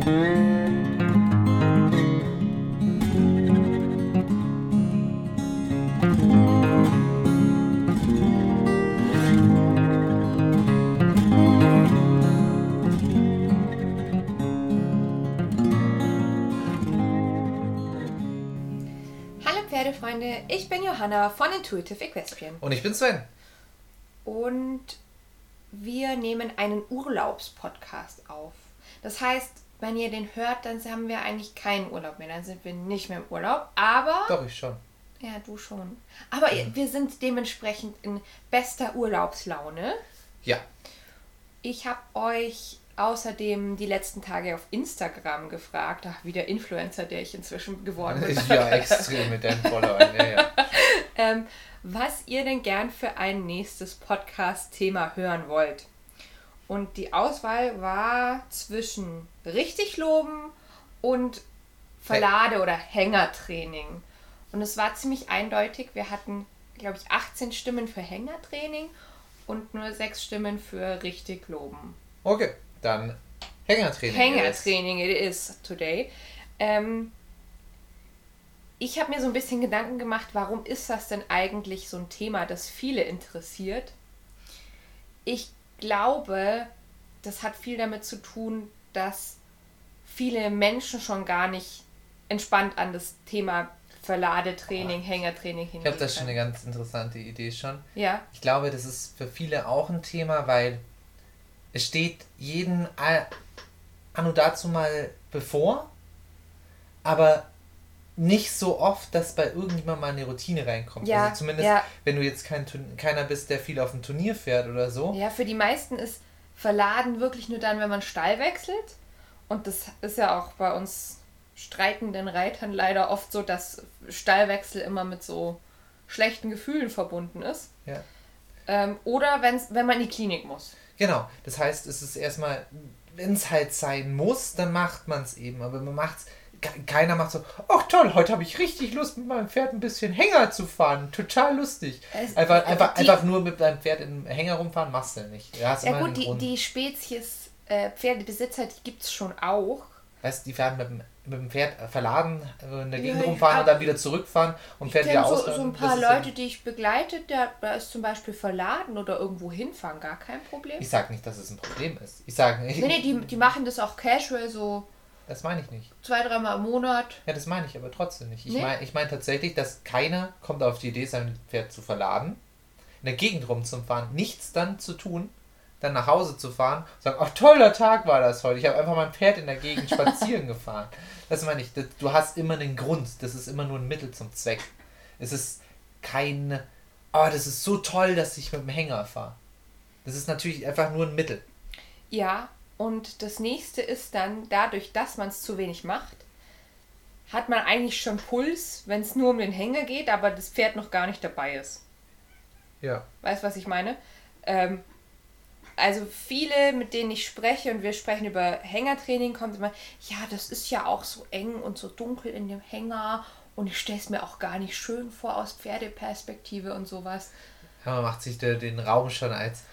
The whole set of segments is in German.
Hallo Pferdefreunde, ich bin Johanna von Intuitive Equestrian Und ich bin Sven. und wir nehmen einen Urlaubspodcast auf. Das heißt, wenn ihr den hört, dann haben wir eigentlich keinen Urlaub mehr, dann sind wir nicht mehr im Urlaub, aber Doch, ich schon. ja, du schon. Aber ihr- wir sind dementsprechend in bester Urlaubslaune. Ja. Ich habe euch außerdem die letzten Tage auf Instagram gefragt, ach, wie der Influencer, der ich inzwischen geworden bin. Ja, extrem mit deinen Followern. Ja, ja. ähm, was ihr denn gern für ein nächstes Podcast-Thema hören wollt. Und die Auswahl war zwischen richtig loben und Verlade- oder Hängertraining. Und es war ziemlich eindeutig. Wir hatten, glaube ich, 18 Stimmen für Hängertraining und nur 6 Stimmen für richtig loben. Okay, dann Hängertraining. Hängertraining it is today. Ähm, ich habe mir so ein bisschen Gedanken gemacht, warum ist das denn eigentlich so ein Thema, das viele interessiert? Ich glaube, das hat viel damit zu tun, dass viele Menschen schon gar nicht entspannt an das Thema Verladetraining, Hängertraining Ich hingehen. glaube, das ist schon eine ganz interessante Idee schon. Ja, Ich glaube, das ist für viele auch ein Thema, weil es steht jeden a- anno dazu mal bevor, aber nicht so oft, dass bei irgendjemandem mal eine Routine reinkommt. Ja, also zumindest, ja. wenn du jetzt kein, keiner bist, der viel auf dem Turnier fährt oder so. Ja, für die meisten ist Verladen wirklich nur dann, wenn man Stall wechselt. Und das ist ja auch bei uns streitenden Reitern leider oft so, dass Stallwechsel immer mit so schlechten Gefühlen verbunden ist. Ja. Ähm, oder wenn's, wenn man in die Klinik muss. Genau, das heißt, es ist erstmal, wenn es halt sein muss, dann macht man es eben. Aber man macht's, ke- keiner macht so, ach toll, heute habe ich richtig Lust mit meinem Pferd ein bisschen Hänger zu fahren. Total lustig. Es- einfach, einfach, die- einfach nur mit deinem Pferd im Hänger rumfahren, machst du nicht. Du Ja gut, die, die Spezies äh, Pferdebesitzer, die gibt es schon auch. Weißt du, die werden mit dem, mit dem Pferd verladen, äh, in der Gegend Ja, rumfahren ja. und dann wieder zurückfahren und Pferd wieder so, ausladen. so ein paar Leute, die ich begleite, der, da ist zum Beispiel Verladen oder irgendwo hinfahren gar kein Problem. Ich sag nicht, dass es ein Problem ist. Ich sage, Nee, nee, die, die machen das auch casual, so das meine ich nicht. zwei, dreimal im Monat. Ja, das meine ich aber trotzdem nicht. Ich Nee? meine ich mein tatsächlich, dass keiner kommt auf die Idee, sein Pferd zu verladen, in der Gegend rumzufahren, nichts dann zu tun, dann nach Hause zu fahren und sagen, ach toller Tag war das heute. Ich habe einfach mein Pferd in der Gegend spazieren gefahren. Das meine ich. Das, du hast immer einen Grund. Das ist immer nur ein Mittel zum Zweck. Es ist kein, oh, das ist so toll, dass ich mit dem Hänger fahre. Das ist natürlich einfach nur ein Mittel. Ja, und das nächste ist dann, dadurch, dass man es zu wenig macht, hat man eigentlich schon Puls, wenn es nur um den Hänger geht, aber das Pferd noch gar nicht dabei ist. Ja. Weißt du, was ich meine? Ähm, also viele, mit denen ich spreche und wir sprechen über Hängertraining, kommt immer, ja, das ist ja auch so eng und so dunkel in dem Hänger und ich stelle es mir auch gar nicht schön vor aus Pferdeperspektive und sowas. Ja, man macht sich da den Raum schon als.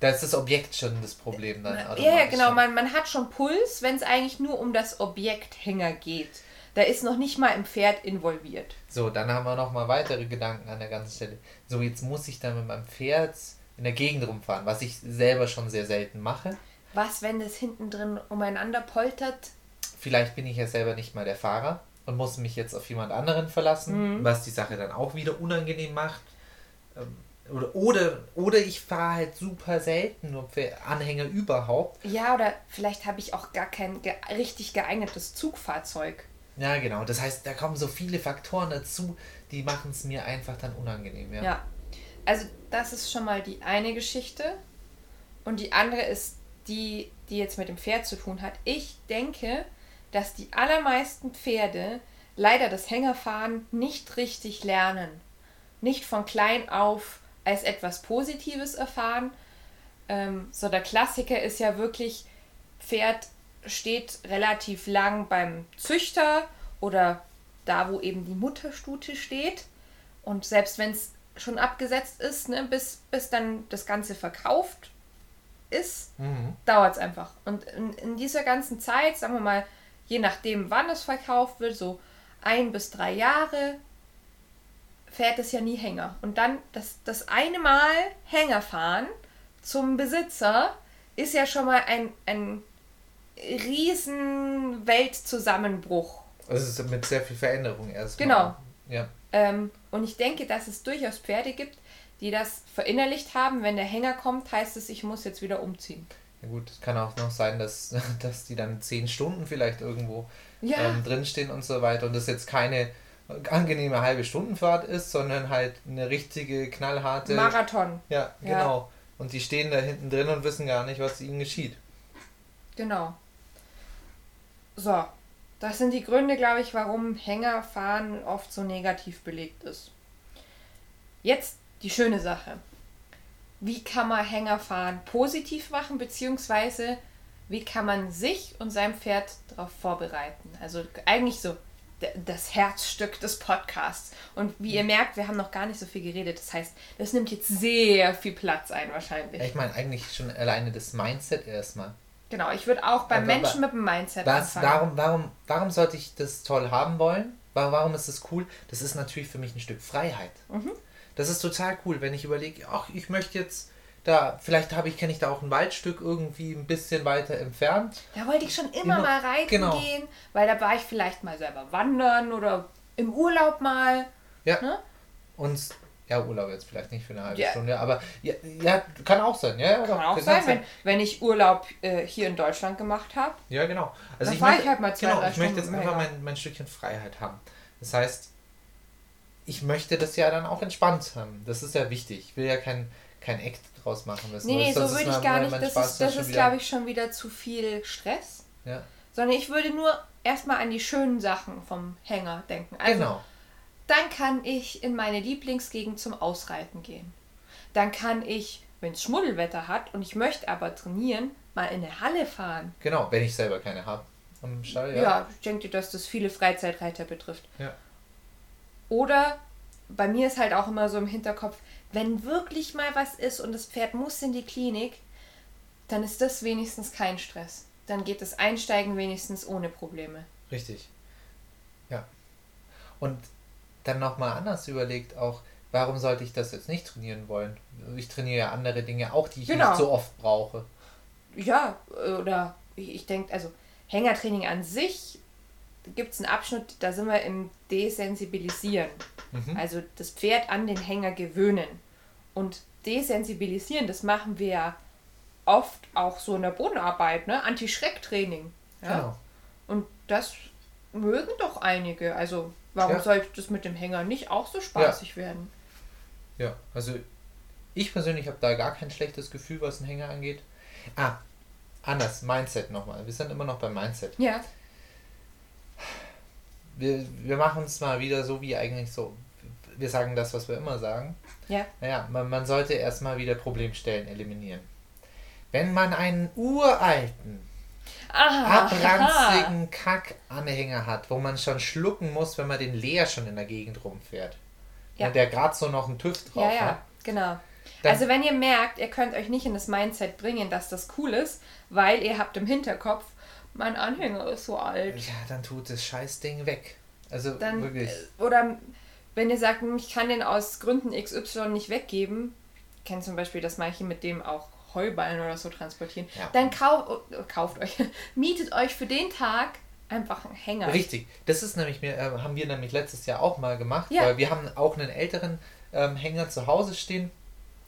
Da ist das Objekt schon das Problem dann. Ja, ja, genau. Man, man hat schon Puls, wenn es eigentlich nur um das Objekt Hänger geht. Da ist noch nicht mal im Pferd involviert. So, dann haben wir noch mal weitere Gedanken an der ganzen Stelle. So, jetzt muss ich dann mit meinem Pferd in der Gegend rumfahren, was ich selber schon sehr selten mache. Was, wenn das hinten drin umeinander poltert? Vielleicht bin ich ja selber nicht mal der Fahrer und muss mich jetzt auf jemand anderen verlassen, was die Sache dann auch wieder unangenehm macht. Oder, oder, oder ich fahre halt super selten nur für Anhänger überhaupt. Ja, oder vielleicht habe ich auch gar kein ge richtig geeignetes Zugfahrzeug. Ja, genau. Das heißt, da kommen so viele Faktoren dazu, die machen es mir einfach dann unangenehm. Ja. Ja. Also das ist schon mal die eine Geschichte. Und die andere ist die, die jetzt mit dem Pferd zu tun hat. Ich denke, dass die allermeisten Pferde leider das Hängerfahren nicht richtig lernen. Nicht von klein auf als etwas Positives erfahren. Ähm, so der Klassiker ist ja wirklich, Pferd steht relativ lang beim Züchter oder da, wo eben die Mutterstute steht. Und selbst wenn es schon abgesetzt ist, ne, bis, bis dann das Ganze verkauft ist, Mhm. dauert es einfach. Und in, in dieser ganzen Zeit, sagen wir mal, je nachdem, wann es verkauft wird, so ein bis drei Jahre, fährt es ja nie Hänger. Und dann das, das eine Mal Hänger fahren zum Besitzer ist ja schon mal ein, ein riesen Weltzusammenbruch. Also es ist mit sehr viel Veränderung erstmal. Genau. Ja. Ähm, und ich denke, dass es durchaus Pferde gibt, die das verinnerlicht haben. Wenn der Hänger kommt, heißt es, ich muss jetzt wieder umziehen. Ja gut, es kann auch noch sein, dass, dass die dann zehn Stunden vielleicht irgendwo Ja. ähm, drinstehen und so weiter und das jetzt keine angenehme halbe Stundenfahrt ist, sondern halt eine richtige knallharte. Marathon, ja, Ja. genau. Und die stehen da hinten drin und wissen gar nicht, was ihnen geschieht. genau. So, das sind die Gründe, glaube ich, warum Hängerfahren oft so negativ belegt ist. Jetzt die schöne Sache. Wie kann man Hängerfahren positiv machen, beziehungsweise wie kann man sich und sein Pferd darauf vorbereiten? Also eigentlich so das Herzstück des Podcasts. Und wie ihr merkt, wir haben noch gar nicht so viel geredet. Das heißt, das nimmt jetzt sehr viel Platz ein wahrscheinlich. Ja, ich meine eigentlich schon alleine das Mindset erstmal. Genau, ich würde auch beim Aber- Menschen mit dem Mindset Was, anfangen. warum, warum, warum sollte ich das toll haben wollen? Wa- Warum ist das cool? Das ist natürlich für mich ein Stück Freiheit. Mhm. Das ist total cool, wenn ich überlege, ach, ich möchte jetzt da, vielleicht habe ich, kenne ich da auch ein Waldstück irgendwie ein bisschen weiter entfernt. Da wollte ich schon immer, Immer- mal reiten genau. gehen, weil da war ich vielleicht mal selber wandern oder im Urlaub mal. Ja. Ne? Und ja, Urlaub jetzt vielleicht nicht für eine halbe Ja. Stunde, aber ja, ja, kann auch sein. Ja, Kann auch sein, wenn, wenn ich Urlaub äh, hier in Deutschland gemacht habe. Ja, genau. Also Dann ich möchte, ich halt mal zwei, genau, ich möchte jetzt einfach mein, mein Stückchen Freiheit haben. Das heißt, ich möchte das ja dann auch entspannt haben. Das ist ja wichtig. Ich will ja kein, kein Act draus machen müssen. Nee, nee, so würde ich gar mein- nicht. Das ist, das ist glaube ich, schon wieder zu viel Stress. Ja, Sondern ich würde nur erstmal an die schönen Sachen vom Hänger denken. Also, genau. dann kann ich in meine Lieblingsgegend zum Ausreiten gehen. Dann kann ich, wenn es Schmuddelwetter hat und ich möchte aber trainieren, mal in eine Halle fahren. Genau, wenn ich selber keine habe. Am Stall, Ja, ja. ich denke, dass das viele Freizeitreiter betrifft. Ja. Oder bei mir ist halt auch immer so im Hinterkopf, wenn wirklich mal was ist und das Pferd muss in die Klinik, dann ist das wenigstens kein Stress. Dann geht das Einsteigen wenigstens ohne Probleme. Richtig. Ja. Und dann nochmal anders überlegt auch, warum sollte ich das jetzt nicht trainieren wollen? Ich trainiere ja andere Dinge auch, die ich Genau. nicht so oft brauche. Ja, oder ich, ich denke, also Hängertraining an sich gibt es einen Abschnitt, da sind wir im Desensibilisieren. Mhm. Also das Pferd an den Hänger gewöhnen. Und desensibilisieren, das machen wir ja oft auch so in der Bodenarbeit, ne? Anti-Schreck-Training. Ja? Genau. Und das mögen doch einige. Also warum Ja. sollte das mit dem Hänger nicht auch so spaßig werden? Ja, also ich persönlich habe da gar kein schlechtes Gefühl, was den Hänger angeht. Ah, anders, Mindset nochmal. Wir sind immer noch beim Mindset. Ja, Wir, wir machen es mal wieder so wie eigentlich so. Wir sagen das, was wir immer sagen. ja, Naja, man, man sollte erstmal wieder Problemstellen eliminieren. Wenn man einen uralten, Aha, abranzigen Kackanhänger hat, wo man schon schlucken muss, wenn man den leer schon in der Gegend rumfährt. Ja. Ja. Der gerade so noch einen TÜV drauf Ja, ja, hat. genau. Dann- also wenn ihr merkt, ihr könnt euch nicht in das Mindset bringen, dass das cool ist, weil ihr habt im Hinterkopf, mein Anhänger ist so alt. Ja, dann tut das Scheißding weg. Also Dann, wirklich. äh, oder wenn ihr sagt, ich kann den aus Gründen XY nicht weggeben, ich kenne zum Beispiel, dass manche mit dem auch Heuballen oder so transportieren, Ja. dann kau äh, kauft euch, mietet euch für den Tag einfach einen Hänger. Richtig. Das ist nämlich mir, äh, haben wir nämlich letztes Jahr auch mal gemacht, Ja. weil wir haben auch einen älteren ähm, Hänger zu Hause stehen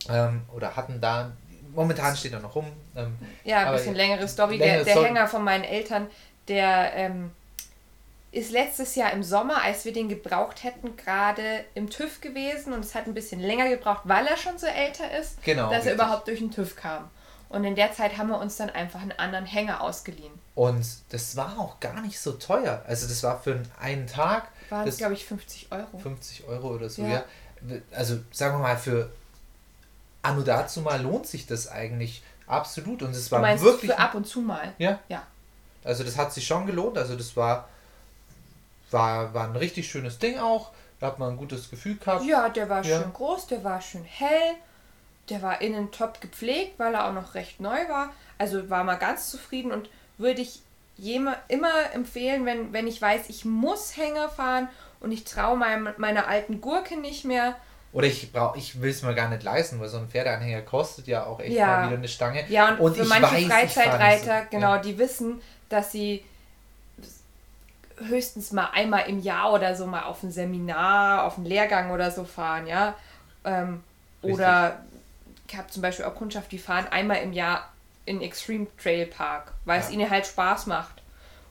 ähm, oder hatten da. Momentan steht er noch rum. Ähm, Ja, ein bisschen längere Story. längere der der Story. Hänger von meinen Eltern, der ähm, ist letztes Jahr im Sommer, als wir den gebraucht hätten, gerade im TÜV gewesen und es hat ein bisschen länger gebraucht, weil er schon so älter ist, Genau, dass er richtig. überhaupt durch den TÜV kam. Und in der Zeit haben wir uns dann einfach einen anderen Hänger ausgeliehen. und das war auch gar nicht so teuer. Also das war für einen Tag Waren es, das glaube ich, 50 Euro. 50 Euro oder so. Ja. Ja. Also sagen wir mal, für Anno dazu mal lohnt sich das eigentlich absolut. Und es Du war meinst wirklich. für ab und zu mal? Ja, Ja. Also das hat sich schon gelohnt. Also das war, war, war ein richtig schönes Ding auch. Da hat man ein gutes Gefühl gehabt. Ja, der war Ja. schön groß, der war schön hell. der war innen top gepflegt, weil er auch noch recht neu war. Also war mal ganz zufrieden und würde ich jema, immer empfehlen, wenn, wenn ich weiß, ich muss Hänger fahren und ich traue meiner alten Gurke nicht mehr. Oder ich brauche, ich will es mir gar nicht leisten, weil so ein Pferdeanhänger kostet ja auch echt ja. mal wieder eine Stange. Ja, und, und für manche weiß, Freizeitreiter, genau, ja. die wissen, dass sie höchstens mal einmal im Jahr oder so mal auf ein Seminar, auf einen Lehrgang oder so fahren, ja. Ähm, oder ich habe zum Beispiel auch Kundschaft, die fahren einmal im Jahr in Extreme Trail Park, weil ja. es ihnen halt Spaß macht.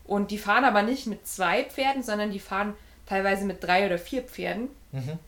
Und die fahren aber nicht mit zwei Pferden, sondern die fahren teilweise mit drei oder vier Pferden. Mhm.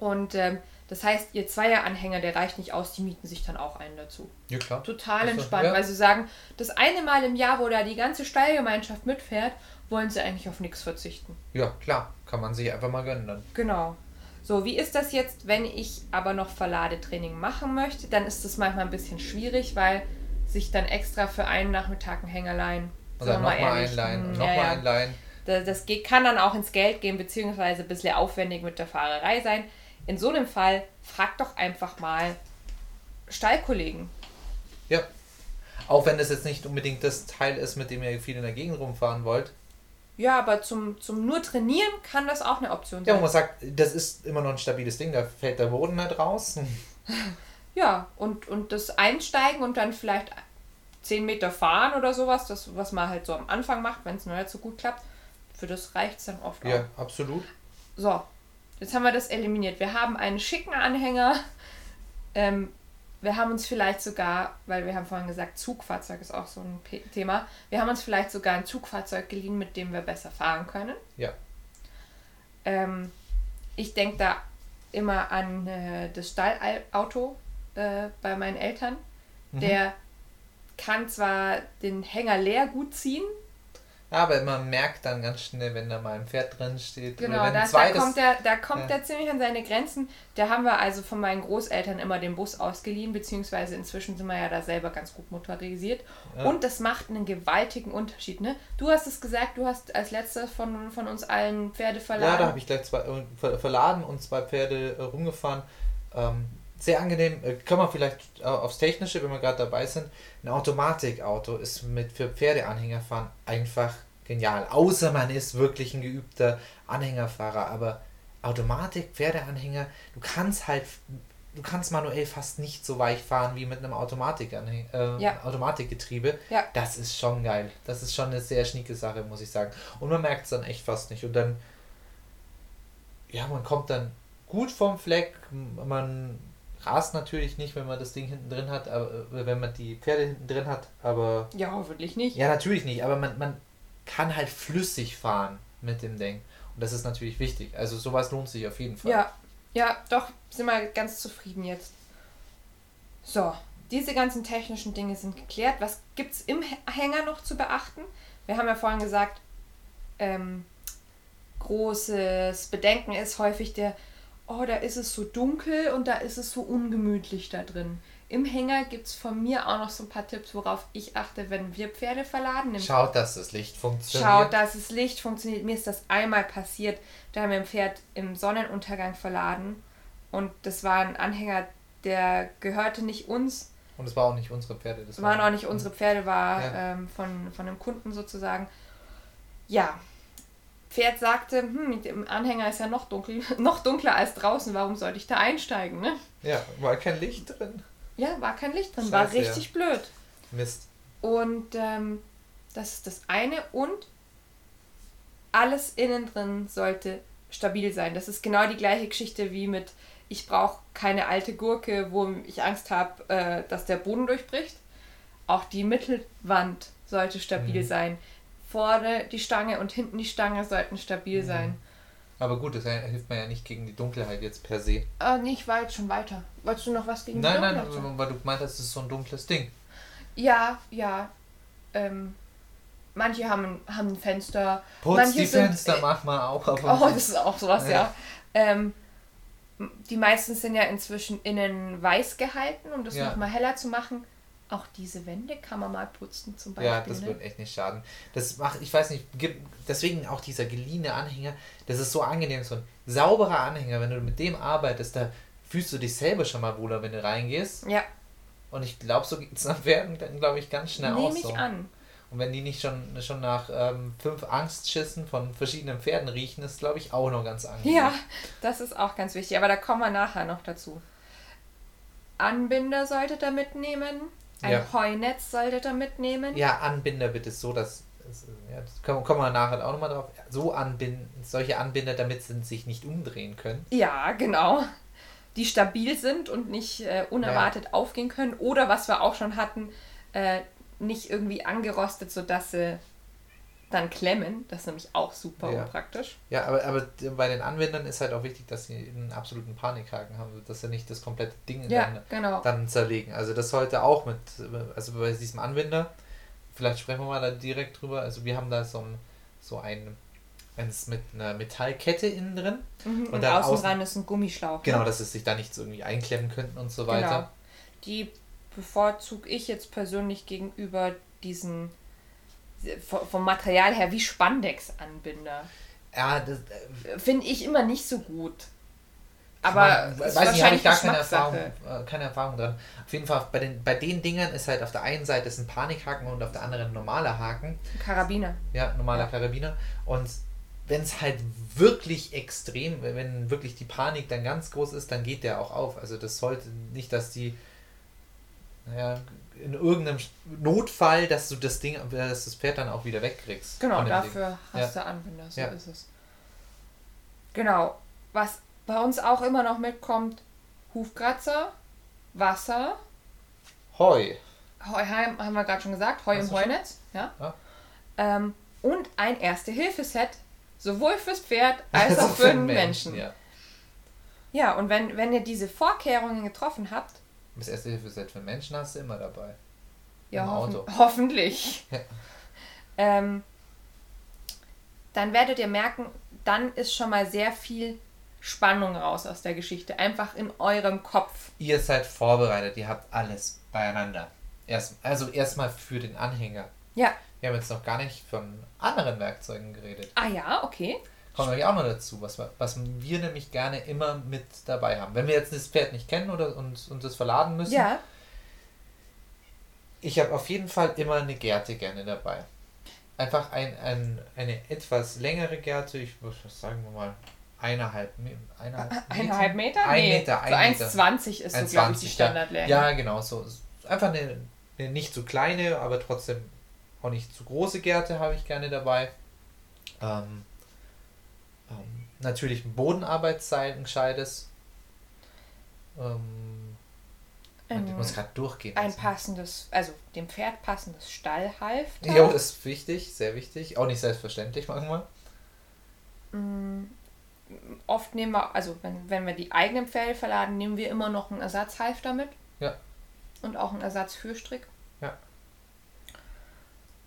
Und ähm, das heißt, ihr Zweieranhänger, der reicht nicht aus, die mieten sich dann auch einen dazu. Ja, klar. Total also, entspannt, ja. weil sie sagen, das eine Mal im Jahr, wo da die ganze Stallgemeinschaft mitfährt, wollen sie eigentlich auf nichts verzichten. Ja, klar. Kann man sich einfach mal gönnen dann. Genau. So, wie ist das jetzt, wenn ich aber noch Verladetraining machen möchte? Dann ist das manchmal ein bisschen schwierig, weil sich dann extra für einen Nachmittag ein Hängerlein. Oder nochmal einleihen und nochmal ja, einleihen. Das, das geht, kann dann auch ins Geld gehen, beziehungsweise ein bisschen aufwendig mit der Fahrerei sein. In so einem Fall frag doch einfach mal Stallkollegen. Ja. Auch wenn das jetzt nicht unbedingt das Teil ist, mit dem ihr viel in der Gegend rumfahren wollt. Ja, aber zum, zum nur trainieren kann das auch eine Option sein. Ja, wo man sagt, das ist immer noch ein stabiles Ding, da fällt der Boden nicht raus. Ja, und, und das Einsteigen und dann vielleicht 10 Meter fahren oder sowas, das, was man halt so am Anfang macht, wenn es noch nicht so gut klappt, für das reicht es dann oft Ja, auch. absolut. So, jetzt haben wir das eliminiert. Wir haben einen schicken Anhänger. Ähm, wir haben uns vielleicht sogar, weil wir haben vorhin gesagt, Zugfahrzeug ist auch so ein P Thema, wir haben uns vielleicht sogar ein Zugfahrzeug geliehen, mit dem wir besser fahren können. Ja. Ähm, ich denke da immer an äh, das Stallauto äh, bei meinen Eltern. Mhm. Der kann zwar den Hänger leer gut ziehen, aber man merkt dann ganz schnell, wenn da mal ein Pferd drin steht. Genau, da, da, kommt der, da kommt ja. der ziemlich an seine Grenzen. Da haben wir also von meinen Großeltern immer den Bus ausgeliehen, beziehungsweise inzwischen sind wir ja da selber ganz gut motorisiert. Ja. Und das macht einen gewaltigen Unterschied. Ne? Du hast es gesagt, du hast als letzter von, von uns allen Pferde verladen. Ja, da habe ich gleich zwei äh, verladen und zwei Pferde äh, rumgefahren. Ähm, sehr angenehm. Äh, kann man vielleicht äh, aufs Technische, wenn wir gerade dabei sind. Ein Automatikauto ist mit für Pferdeanhängerfahren einfach genial. Außer man ist wirklich ein geübter Anhängerfahrer. Aber Automatik, Pferdeanhänger, du kannst halt, du kannst manuell fast nicht so weich fahren wie mit einem Automatik äh, ja. Automatikgetriebe. Ja. Das ist schon geil. Das ist schon eine sehr schnieke Sache, muss ich sagen. Und man merkt es dann echt fast nicht. Und dann, ja, man kommt dann gut vom Fleck, man rast natürlich nicht, wenn man das Ding hinten drin hat, aber äh, wenn man die Pferde hinten drin hat, aber. Ja, hoffentlich nicht. Ja, natürlich nicht, aber man, man kann halt flüssig fahren mit dem Ding. Und das ist natürlich wichtig. Also sowas lohnt sich auf jeden Fall. Ja, ja, doch, sind wir ganz zufrieden jetzt. So, diese ganzen technischen Dinge sind geklärt. Was gibt es im Hänger noch zu beachten? Wir haben ja vorhin gesagt, ähm, großes Bedenken ist häufig der oh, da ist es so dunkel und da ist es so ungemütlich da drin. Im Hänger gibt es von mir auch noch so ein paar Tipps, worauf ich achte, wenn wir Pferde verladen. Schaut, dass das Licht funktioniert. Schaut, dass das Licht funktioniert. Mir ist das einmal passiert. Da haben wir ein Pferd im Sonnenuntergang verladen. Und das war ein Anhänger, der gehörte nicht uns. Und es war auch nicht unsere Pferde. Das waren auch nicht unsere Pferde, war ja. ähm, von, von einem Kunden sozusagen. Ja, Pferd sagte, hm, dem Anhänger ist ja noch, dunkel, noch dunkler als draußen, warum sollte ich da einsteigen? Ne? Ja, war kein Licht drin. Ja, war kein Licht drin, Scheiße, war richtig ja. blöd. Mist. Und ähm, das ist das eine. Und alles innen drin sollte stabil sein. Das ist genau die gleiche Geschichte wie mit, ich brauche keine alte Gurke, wo ich Angst habe, äh, dass der Boden durchbricht. Auch die Mittelwand sollte stabil mhm. sein vorne die Stange und hinten die Stange sollten stabil mhm. sein. Aber gut, das hilft mir ja nicht gegen die Dunkelheit jetzt per se. Äh, nicht weit, schon weiter. Wolltest du noch was gegen nein, die Dunkelheit? Nein, nein, weil du meintest, es ist so ein dunkles Ding. Ja, ja. Ähm, manche haben, haben ein Fenster. Putz manche die sind, Fenster, äh, mach mal auch. Aber oh, das ist auch sowas, ja. ja. Ähm, die meisten sind ja inzwischen innen weiß gehalten, um das ja. nochmal heller zu machen. Auch diese Wände kann man mal putzen zum Beispiel. Ja, das ne? wird echt nicht schaden. Das macht, ich weiß nicht, deswegen auch dieser geliehene Anhänger, das ist so angenehm, so ein sauberer Anhänger, wenn du mit dem arbeitest, da fühlst du dich selber schon mal wohler, wenn du reingehst. Ja. Und ich glaube, so geht es nach Pferden dann, glaube ich, ganz schnell Nehme aus. ich So. an. Und wenn die nicht schon, schon nach ähm, fünf Angstschissen von verschiedenen Pferden riechen, ist, glaube ich, auch noch ganz angenehm. Ja, das ist auch ganz wichtig. Aber da kommen wir nachher noch dazu. Anbinder solltet ihr mitnehmen. Ein Ja. Heunetz solltet ihr mitnehmen. Ja, Anbinder bitte so, dass. das- Ja, das kommen, kommen wir nachher auch nochmal drauf. So anbinden, solche Anbinder, damit sie sich nicht umdrehen können. Ja, genau. Die stabil sind und nicht äh, unerwartet aufgehen können. Oder was wir auch schon hatten, äh, nicht irgendwie angerostet, sodass sie dann klemmen. Das ist nämlich auch super Ja. unpraktisch. Ja, aber, aber bei den Anwendern ist halt auch wichtig, dass sie einen absoluten Panikhaken haben, dass sie nicht das komplette Ding Ja, dann, genau. dann zerlegen. Also das sollte auch mit, also bei diesem Anwender, vielleicht sprechen wir mal da direkt drüber, also wir haben da so ein, so ein, eins mit einer Metallkette innen drin. Mhm. Und, dann außen dran ist ein Gummischlauch. Genau, ne? dass es sich da nicht so irgendwie einklemmen könnten und so Genau. weiter. Die bevorzuge ich jetzt persönlich gegenüber diesen vom Material her wie Spandex-Anbinder. Ja, das, äh, Finde ich immer nicht so gut. Aber man, weiß nicht, habe ich gar keine Erfahrung, äh, keine Erfahrung dran. Auf jeden Fall, bei den, bei den Dingern ist halt auf der einen Seite ist ein Panikhaken und auf der anderen ein normaler Haken. Karabiner. Ja, normaler Ja. Karabiner. Und wenn es halt wirklich extrem, wenn wirklich die Panik dann ganz groß ist, dann geht der auch auf. Also das sollte nicht, dass die naja, in irgendeinem Notfall, dass du das Ding, dass das Pferd dann auch wieder wegkriegst. Genau, dafür Ding. hast du Anbinder, so Ja. ist es. Genau. Was bei uns auch immer noch mitkommt, Hufkratzer, Wasser, Heu. Heu haben wir gerade schon gesagt, Heu Hast im schon? Heunetz, ja. Ja. Ähm, und ein Erste-Hilfe-Set, sowohl fürs Pferd als auch für den Menschen. Ja. Ja, und wenn, wenn ihr diese Vorkehrungen getroffen habt, Das erste Hilfeset für Menschen hast du immer dabei. ja, Im hoffen, Auto. hoffentlich, Ja. ähm, dann werdet ihr merken, dann ist schon mal sehr viel Spannung raus aus der Geschichte. Einfach in eurem Kopf. Ihr seid vorbereitet, ihr habt alles beieinander. Erst, also erstmal für den Anhänger. Ja. Wir haben jetzt noch gar nicht von anderen Werkzeugen geredet. Ah ja, okay. Kommen wir auch noch dazu, was, wir- was wir nämlich gerne immer mit dabei haben. Wenn wir jetzt das Pferd nicht kennen oder und, und das verladen müssen, Ja, ich habe auf jeden Fall immer eine Gerte gerne dabei. Einfach ein, ein, eine etwas längere Gerte, ich würde sagen wir mal eineinhalb, eineinhalb Meter. eineinhalb Meter? Ein nee, Meter, ein so Meter. 1,20 ist so, glaube ich, die 1,20, Standardlänge. Ja, genau, so. Einfach eine, eine nicht zu kleine, aber trotzdem auch nicht zu große Gerte habe ich gerne dabei. Ähm, natürlich ein Bodenarbeitsseil, ein gescheites. Ähm, Ein- ich muss gerade durchgehen. Ein lassen. passendes, also dem Pferd passendes Stallhalfter. Jo, das ist wichtig, sehr wichtig. Auch nicht selbstverständlich manchmal. Mm, Oft nehmen wir, also wenn, wenn wir die eigenen Pferde verladen, nehmen wir immer noch einen Ersatzhalfter mit. Ja. Und auch einen Ersatzführstrick. Ja.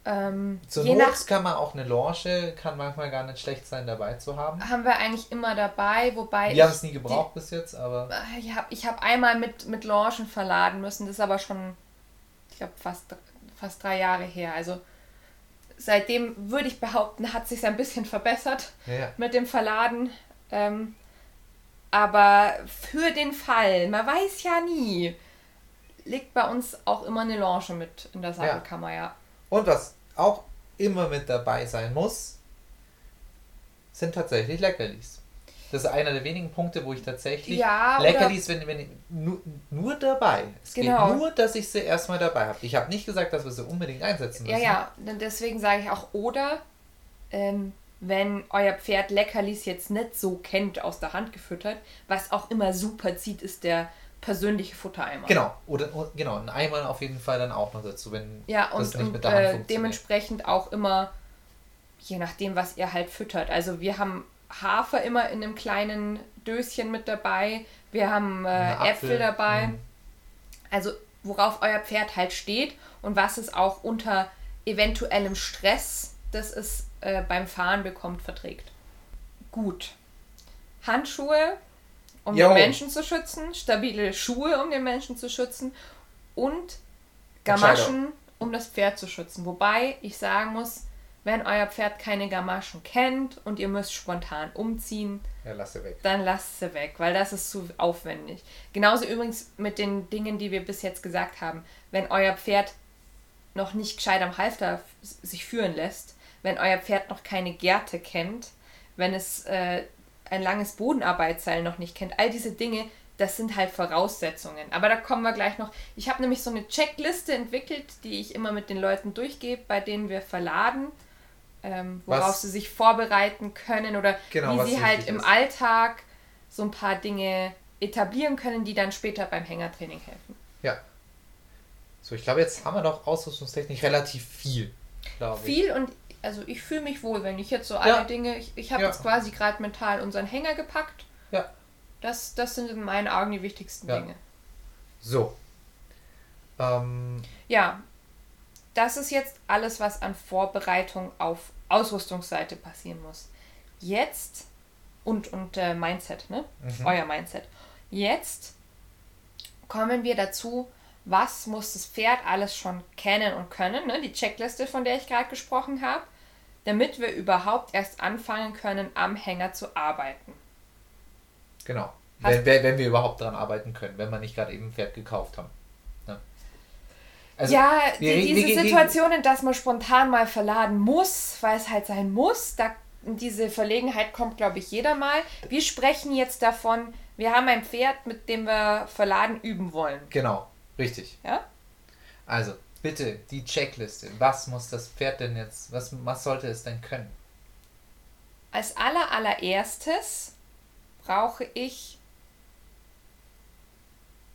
Ähm, Zur je Not nach kann man auch eine Lounge, kann manchmal gar nicht schlecht sein, dabei zu haben. haben wir eigentlich immer dabei, wobei Wir haben es nie gebraucht bis jetzt, aber äh, ich habe ich hab einmal mit, mit Launchen verladen müssen, das ist aber schon, ich glaube, fast, fast drei Jahre her. Also seitdem würde ich behaupten, hat sich ein bisschen verbessert. ja, ja. mit dem Verladen. Ähm, aber für den Fall, man weiß ja nie, liegt bei uns auch immer eine Lounge mit in der Sattelkammer, ja. Und was auch immer mit dabei sein muss, sind tatsächlich Leckerlis. Das ist einer der wenigen Punkte, wo ich tatsächlich Ja, Leckerlis, wenn, wenn ich, nur, nur dabei. Es Genau. geht nur, dass ich sie erstmal dabei habe. Ich habe nicht gesagt, dass wir sie unbedingt einsetzen Ja, müssen. ja, denn deswegen sage ich auch, oder ähm, wenn euer Pferd Leckerlis jetzt nicht so kennt, aus der Hand gefüttert, was auch immer super zieht, ist der persönliche Futtereimer. Genau. Oder oder- genau, ein Eimer auf jeden Fall dann auch noch dazu, wenn Ja, das und, nicht und mit der Hand äh, funktioniert. dementsprechend auch immer, je nachdem, was ihr halt füttert. Also wir haben Hafer immer in einem kleinen Döschen mit dabei. Wir haben äh, Äpfel dabei. mhm. Also worauf euer Pferd halt steht und was es auch unter eventuellem Stress, das es äh, beim Fahren bekommt, verträgt. Gut. Handschuhe, um Jo. den Menschen zu schützen, stabile Schuhe, um den Menschen zu schützen und Gamaschen, um das Pferd zu schützen. Wobei ich sagen muss, wenn euer Pferd keine Gamaschen kennt und ihr müsst spontan umziehen, Ja, lass sie weg. dann lasst sie weg, weil das ist zu aufwendig. Genauso übrigens mit den Dingen, die wir bis jetzt gesagt haben. Wenn euer Pferd noch nicht gescheit am Halfter sich führen lässt, wenn euer Pferd noch keine Gärte kennt, wenn es äh, ein langes Bodenarbeitsseil noch nicht kennt, all diese Dinge, das sind halt Voraussetzungen. Aber da kommen wir gleich noch. Ich habe nämlich so eine Checkliste entwickelt, die ich immer mit den Leuten durchgebe, bei denen wir verladen, ähm, worauf Was- sie sich vorbereiten können oder Genau, wie sie halt im ist. Alltag so ein paar Dinge etablieren können, die dann später beim Hängertraining helfen. Ja. So, ich glaube, jetzt haben wir doch ausrüstungstechnisch relativ viel, glaube ich. Viel und also ich fühle mich wohl, wenn ich jetzt so alle Ja. Dinge, ich, ich habe Ja. jetzt quasi gerade mental unseren Hänger gepackt. Ja. Das, das sind in meinen Augen die wichtigsten Ja. Dinge. So. Ähm, Ja, das ist jetzt alles, was an Vorbereitung auf Ausrüstungsseite passieren muss. Jetzt und, und äh, Mindset, ne? Mhm. Euer Mindset. Jetzt kommen wir dazu, was muss das Pferd alles schon kennen und können, ne? die Checkliste, von der ich gerade gesprochen habe, damit wir überhaupt erst anfangen können, am Hänger zu arbeiten. genau. Wenn, wenn, wir überhaupt dran arbeiten können, wenn wir nicht gerade eben ein Pferd gekauft haben. Ne? Also, ja, die, wir- wir- diese wir- Situationen, dass man spontan mal verladen muss, weil es halt sein muss, da, diese Verlegenheit kommt, glaube ich, jeder mal. Wir sprechen jetzt davon, wir haben ein Pferd, mit dem wir verladen üben wollen. Genau, richtig. Ja? Also, bitte, die Checkliste. Was muss das Pferd denn jetzt, was, was sollte es denn können? Als aller allererstes brauche ich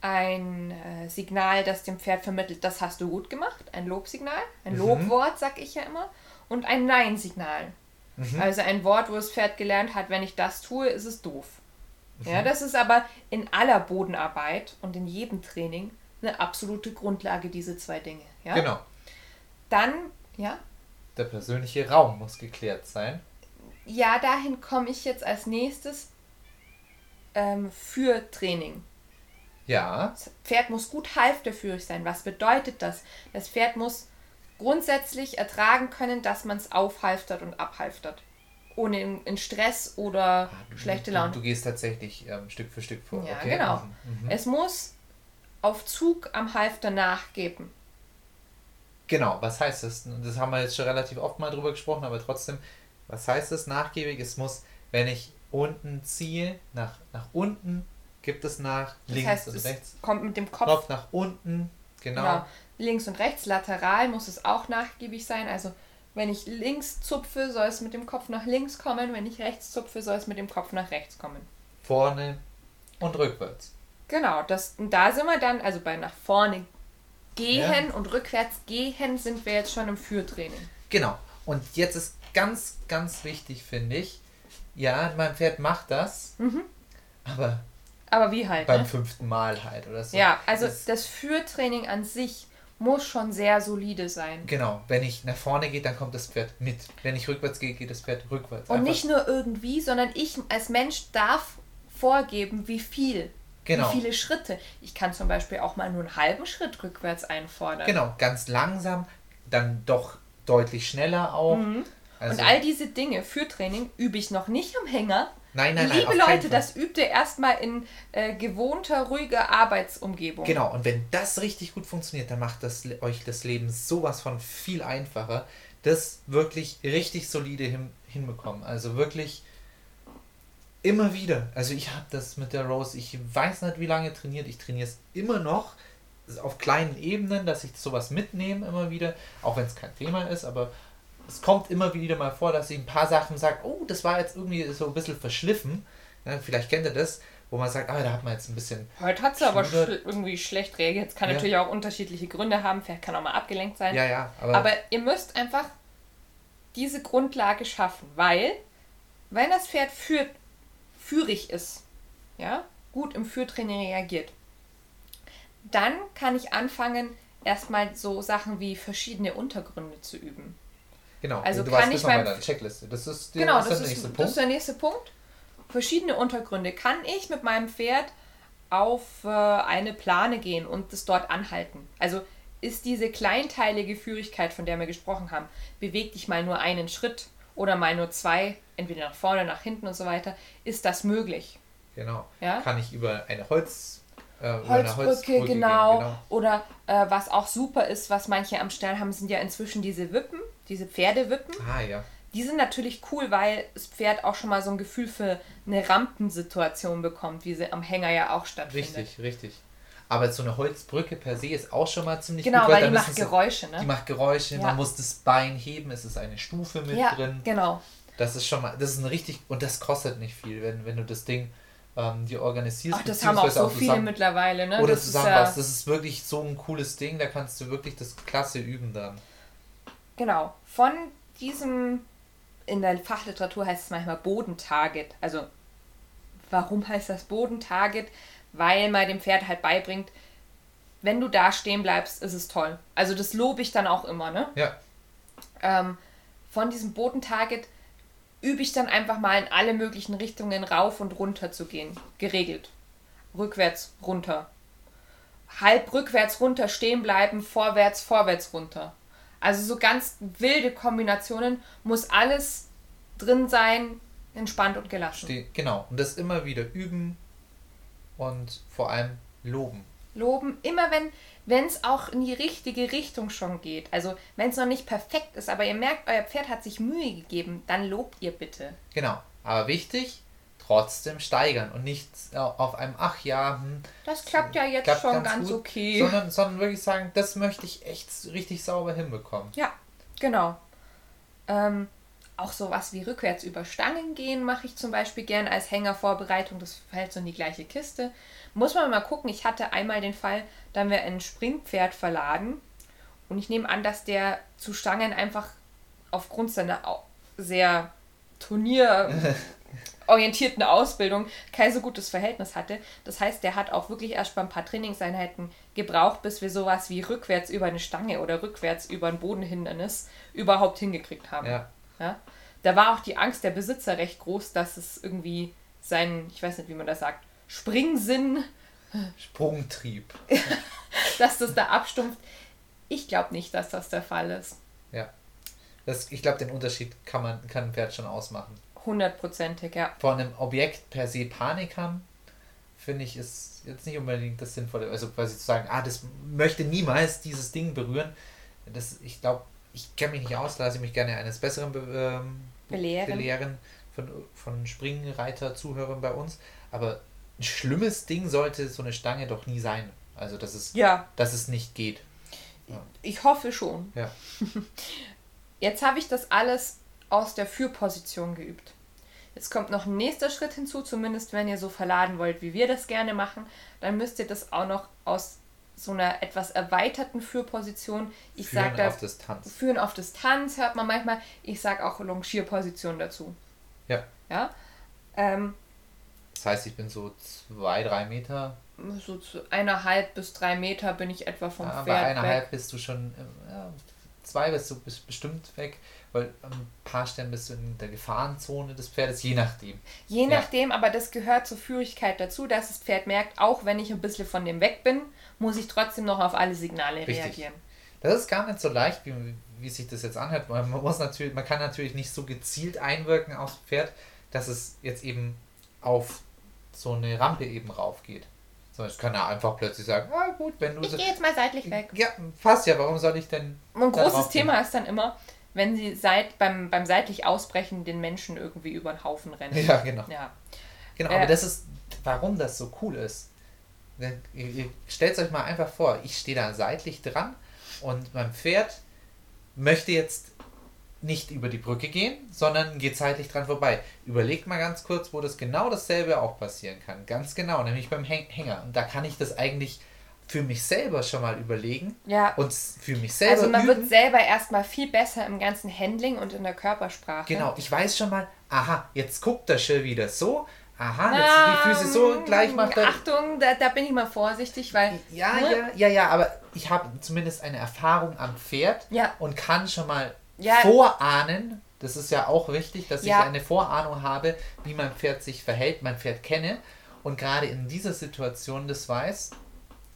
ein äh, Signal, das dem Pferd vermittelt, das hast du gut gemacht, ein Lobsignal, ein Mhm. Lobwort, sag ich ja immer, und ein Nein-Signal. Mhm. Also ein Wort, wo das Pferd gelernt hat, wenn ich das tue, ist es doof. Mhm. Ja, das ist aber in aller Bodenarbeit und in jedem Training eine absolute Grundlage, diese zwei Dinge. Ja? Genau. Dann, ja, Der persönliche Raum muss geklärt sein. ja, dahin komme ich jetzt als nächstes ähm, für Training. Ja, Das Pferd muss gut halfterführig sein. Was bedeutet das? Das Pferd muss grundsätzlich ertragen können, dass man es aufhalftert und abhalftert. Ohne in, in Stress oder schlechte du, Laune. du gehst tatsächlich ähm, Stück für Stück vor. Ja, okay? genau. Mhm. Mhm. Es muss auf Zug am Halfter nachgeben. Genau, was heißt das? Das haben wir jetzt schon relativ oft mal drüber gesprochen, aber trotzdem, was heißt das nachgiebig? Es muss, wenn ich unten ziehe, nach, nach unten gibt es nach Das links heißt, und rechts. kommt mit dem Kopf Kopf nach unten, genau. genau. links und rechts. Lateral muss es auch nachgiebig sein. Also wenn ich links zupfe, soll es mit dem Kopf nach links kommen. Wenn ich rechts zupfe, soll es mit dem Kopf nach rechts kommen. Vorne und rückwärts. Genau, das, und da sind wir dann, also bei nach vorne gehen Ja. und rückwärts gehen, sind wir jetzt schon im Führtraining. Genau. Und jetzt ist ganz, ganz wichtig, finde ich. Ja, mein Pferd macht das, aber Aber wie halt? beim Ne? fünften Mal halt oder so. Ja, also Das- das Führtraining an sich muss schon sehr solide sein. Genau, wenn ich nach vorne gehe, dann kommt das Pferd mit. Wenn ich rückwärts gehe, geht das Pferd rückwärts. Und Einfach- nicht nur irgendwie, sondern ich als Mensch darf vorgeben, wie viel. Genau. Wie viele Schritte. Ich kann zum Beispiel auch mal nur einen halben Schritt rückwärts einfordern. Genau, ganz langsam, dann doch deutlich schneller auch. Also, Und all diese Dinge für Training übe ich noch nicht am Hänger. nein, nein, nein, Liebe keinen Leute, das übt ihr erstmal in äh, gewohnter, ruhiger Arbeitsumgebung. Genau, und wenn das richtig gut funktioniert, dann macht das euch das Leben sowas von viel einfacher, das wirklich richtig solide hin, hinbekommen. Also wirklich immer wieder. Also ich habe das mit der Rose, ich weiß nicht, wie lange trainiert, ich trainiere es immer noch auf kleinen Ebenen, dass ich sowas mitnehme immer wieder, auch wenn es kein Thema ist, aber es kommt immer wieder mal vor, dass ich ein paar Sachen sage, oh, das war jetzt irgendwie so ein bisschen verschliffen. Ja, vielleicht kennt ihr das, wo man sagt, ah, da hat man jetzt ein bisschen Heute hat sie aber schl irgendwie schlecht reagiert. Es kann Ja. natürlich auch unterschiedliche Gründe haben. Vielleicht kann auch mal abgelenkt sein. Ja, ja, aber, Aber ihr müsst einfach diese Grundlage schaffen, weil, wenn das Pferd führt, führig ist, ja, gut im Führtraining reagiert, dann kann ich anfangen, erstmal so Sachen wie verschiedene Untergründe zu üben. genau. also du kann ich beim- deiner Checkliste. Das ist, die, Genau, das das der ist, nächste das Punkt. ist der nächste Punkt. Verschiedene Untergründe. Kann ich mit meinem Pferd auf äh, eine Plane gehen und es dort anhalten? Also ist diese kleinteilige Führigkeit, von der wir gesprochen haben, beweg dich mal nur einen Schritt oder mal nur zwei, entweder nach vorne, nach hinten und so weiter, ist das möglich. Genau. Ja? Kann ich über eine Holz. Äh, Holzbrücke, Holzbrücke genau. gehen, Oder äh, was auch super ist, was manche am Stall haben, sind ja inzwischen diese Wippen, diese Pferdewippen. Ah ja. Die sind natürlich cool, weil das Pferd auch schon mal so ein Gefühl für eine Rampensituation bekommt, wie sie am Hänger ja auch stattfindet. Richtig, richtig. Aber so eine Holzbrücke per se ist auch schon mal ziemlich Genau, gut. weil da die macht Geräusche, ne? Die macht Geräusche, Ja. man muss das Bein heben, es ist eine Stufe mit ja, drin. genau. Das ist schon mal, das ist ein richtig, und das kostet nicht viel, wenn, wenn du das Ding ähm, dir organisierst. Ach, das haben auch so viele zusammen- mittlerweile, ne? Oder das ist zusammenbaust. ja, Das ist wirklich so ein cooles Ding, da kannst du wirklich das klasse üben dran. Genau. Von diesem, in der Fachliteratur heißt es manchmal Bodentarget. Also, warum heißt das Bodentarget? Weil man dem Pferd halt beibringt, wenn du da stehen bleibst, ist es toll. Also, das lobe ich dann auch immer, ne? Ja, ähm, von diesem Bodentarget übe ich dann einfach mal in alle möglichen Richtungen rauf und runter zu gehen. Geregelt. Rückwärts, runter. Halb rückwärts runter stehen bleiben, vorwärts, vorwärts runter. Also so ganz wilde Kombinationen muss alles drin sein, entspannt und gelassen. steh, genau. Und das immer wieder üben und vor allem loben. loben, immer wenn wenn es auch in die richtige Richtung schon geht. Also wenn es noch nicht perfekt ist, aber ihr merkt, euer Pferd hat sich Mühe gegeben, dann lobt ihr bitte. Genau. Aber wichtig, trotzdem steigern und nicht auf einem, ach ja, hm, Das klappt ja jetzt klappt schon ganz, gut, okay. Sondern, sondern wirklich sagen, das möchte ich echt richtig sauber hinbekommen. Ja, genau. Ähm, auch sowas wie rückwärts über Stangen gehen mache ich zum Beispiel gern als Hängervorbereitung. Das fällt so in die gleiche Kiste. Muss man mal gucken. Ich hatte einmal den Fall, da haben wir ein Springpferd verladen. Und ich nehme an, dass der zu Stangen einfach aufgrund seiner sehr turnierorientierten Ausbildung kein so gutes Verhältnis hatte. Das heißt, der hat auch wirklich erst bei ein paar Trainingseinheiten gebraucht, bis wir sowas wie rückwärts über eine Stange oder rückwärts über ein Bodenhindernis überhaupt hingekriegt haben. Ja. Ja? Da war auch die Angst der Besitzer recht groß, dass es irgendwie sein, ich weiß nicht, wie man das sagt, Springsinn, Sprungtrieb. dass das da abstumpft. Ich glaube nicht, dass das der Fall ist. Ja. Das, ich glaube, den Unterschied kann man kann ein Pferd schon ausmachen. Hundertprozentig, ja. Von einem Objekt per se Panik haben, finde ich, ist jetzt nicht unbedingt das Sinnvolle. Also quasi zu sagen, ah, das möchte niemals dieses Ding berühren. Das, ich glaube, ich kenne mich nicht aus, lasse ich mich gerne eines Besseren be ähm, Belehren. belehren von, von Springreiter-Zuhörern bei uns. Aber ein schlimmes Ding sollte so eine Stange doch nie sein. Also, dass es, Ja, dass es nicht geht. ich hoffe schon. Ja. Jetzt habe ich das alles aus der Führposition geübt. Jetzt kommt noch ein nächster Schritt hinzu, zumindest wenn ihr so verladen wollt, wie wir das gerne machen, dann müsst ihr das auch noch aus so einer etwas erweiterten Führposition, ich Führen sage da, auf Distanz. führen auf Distanz, hört man manchmal, ich sage auch Longierposition dazu. Ja. Ja. Ähm, Das heißt, ich bin so zwei, drei Meter. so zu eineinhalb bis drei Meter bin ich etwa vom Ja, bei Pferd eineinhalb weg. bist du schon, ähm, ja, zwei bist du bestimmt weg, weil ein paar Stellen bist du in der Gefahrenzone des Pferdes, je nachdem. Je Ja. nachdem, aber das gehört zur Führigkeit dazu, dass das Pferd merkt, auch wenn ich ein bisschen von dem weg bin, muss ich trotzdem noch auf alle Signale Richtig. reagieren. Das ist gar nicht so leicht, wie, wie sich das jetzt anhört. Man, man muss natürlich, man kann natürlich nicht so gezielt einwirken aufs Pferd, dass es jetzt eben auf so eine Rampe eben rauf geht. So, jetzt kann er einfach plötzlich sagen, ah gut, wenn du Ich so. gehe jetzt mal seitlich weg. Ja, passt ja, warum soll ich denn. Ein großes gehen? Thema ist dann immer, wenn sie seit, beim, beim seitlich Ausbrechen den Menschen irgendwie über den Haufen rennen. Ja, genau. Ja. Genau, Äh, aber das ist, warum das so cool ist. Stellt euch mal einfach vor, ich stehe da seitlich dran und mein Pferd möchte jetzt nicht über die Brücke gehen, sondern geht seitlich dran vorbei. Überlegt mal ganz kurz, wo das genau dasselbe auch passieren kann. Ganz genau, nämlich beim Häng Hänger. Und da kann ich das eigentlich für mich selber schon mal überlegen Ja. und für mich selber Also man üben. wird selber erstmal viel besser im ganzen Handling und in der Körpersprache. Genau, ich weiß schon mal, aha, jetzt guckt er schon wieder so, aha, jetzt die Füße so, gleich macht er. Achtung, da, da bin ich mal vorsichtig, weil Ja, ne? ja, ja, ja, aber ich habe zumindest eine Erfahrung am Pferd Ja. und kann schon mal Ja. vorahnen. Das ist ja auch wichtig, dass Ja. ich eine Vorahnung habe, wie mein Pferd sich verhält, mein Pferd kenne und gerade in dieser Situation das weiß.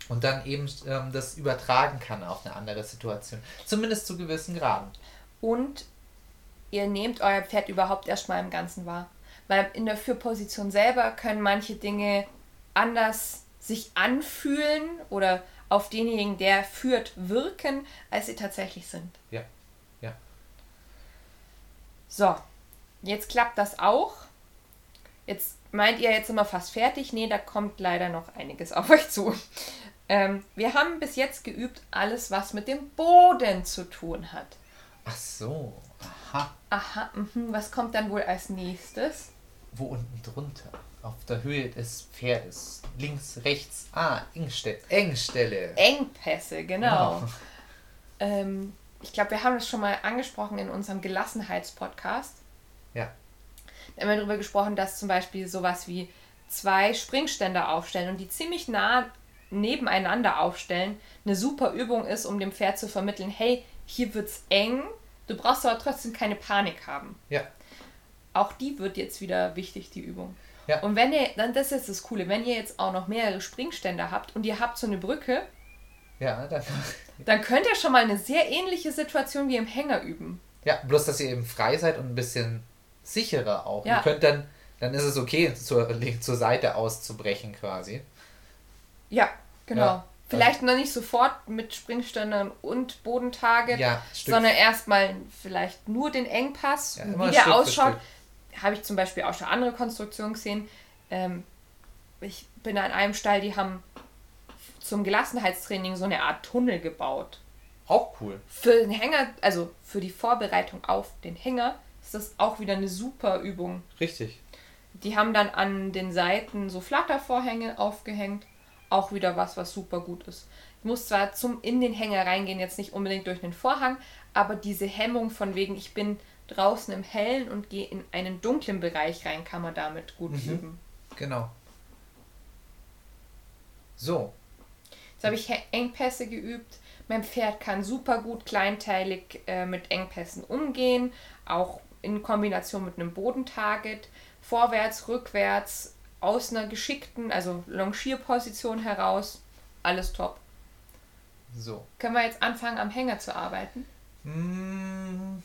Und dann eben ähm, das übertragen kann auf eine andere Situation. Zumindest zu gewissen Graden. Und ihr nehmt euer Pferd überhaupt erstmal im Ganzen wahr. Weil in der Führposition selber können manche Dinge anders sich anfühlen oder auf denjenigen, der führt, wirken, als sie tatsächlich sind. Ja, ja. So, jetzt klappt das auch. Jetzt meint ihr jetzt immer fast fertig. Nee, da kommt leider noch einiges auf euch zu. Ähm, wir haben bis jetzt geübt alles, was mit dem Boden zu tun hat. Ach so, aha. Aha, mh. was kommt dann wohl als nächstes? Wo unten drunter? Auf der Höhe des Pferdes. Links, rechts. Ah, Engstelle. Engstelle. Engpässe, genau. Ähm, ich glaube, wir haben das schon mal angesprochen in unserem Gelassenheitspodcast. Ja. Da haben wir darüber gesprochen, dass zum Beispiel sowas wie zwei Springständer aufstellen und die ziemlich nah nebeneinander aufstellen eine super Übung ist, um dem Pferd zu vermitteln, hey, hier wird's eng, du brauchst aber trotzdem keine Panik haben. Ja. Auch die wird jetzt wieder wichtig, die Übung. Ja. Und wenn ihr, dann das ist jetzt das Coole, wenn ihr jetzt auch noch mehrere Springständer habt und ihr habt so eine Brücke, Ja, dann, dann könnt ihr schon mal eine sehr ähnliche Situation wie im Hänger üben. ja, bloß dass ihr eben frei seid und ein bisschen sicherer auch. Ja. Ihr könnt dann, dann ist es okay, zur, zur Seite auszubrechen quasi. Ja, genau. Ja. Vielleicht noch nicht sofort mit Springständern und Bodentarget, Ja, sondern erstmal vielleicht nur den Engpass, Ja, wie der Stück ausschaut. Habe ich zum Beispiel auch schon andere Konstruktionen gesehen. Ähm, ich bin an einem Stall, die haben zum Gelassenheitstraining so eine Art Tunnel gebaut. Auch cool. Für den Hänger, also für die Vorbereitung auf den Hänger, ist das auch wieder eine super Übung. Richtig. Die haben dann an den Seiten so Flattervorhänge aufgehängt. Auch wieder was, was super gut ist. Ich muss zwar zum in den Hänger reingehen, jetzt nicht unbedingt durch den Vorhang, aber diese Hemmung von wegen, ich bin draußen im Hellen und gehe in einen dunklen Bereich rein, kann man damit gut Mhm. üben. Genau. So. Jetzt habe ich Engpässe geübt. Mein Pferd kann super gut kleinteilig äh, mit Engpässen umgehen, auch in Kombination mit einem Bodentarget, vorwärts, rückwärts, aus einer geschickten, also Longierposition heraus. Alles top. So. Können wir jetzt anfangen, am Hänger zu arbeiten? Mm,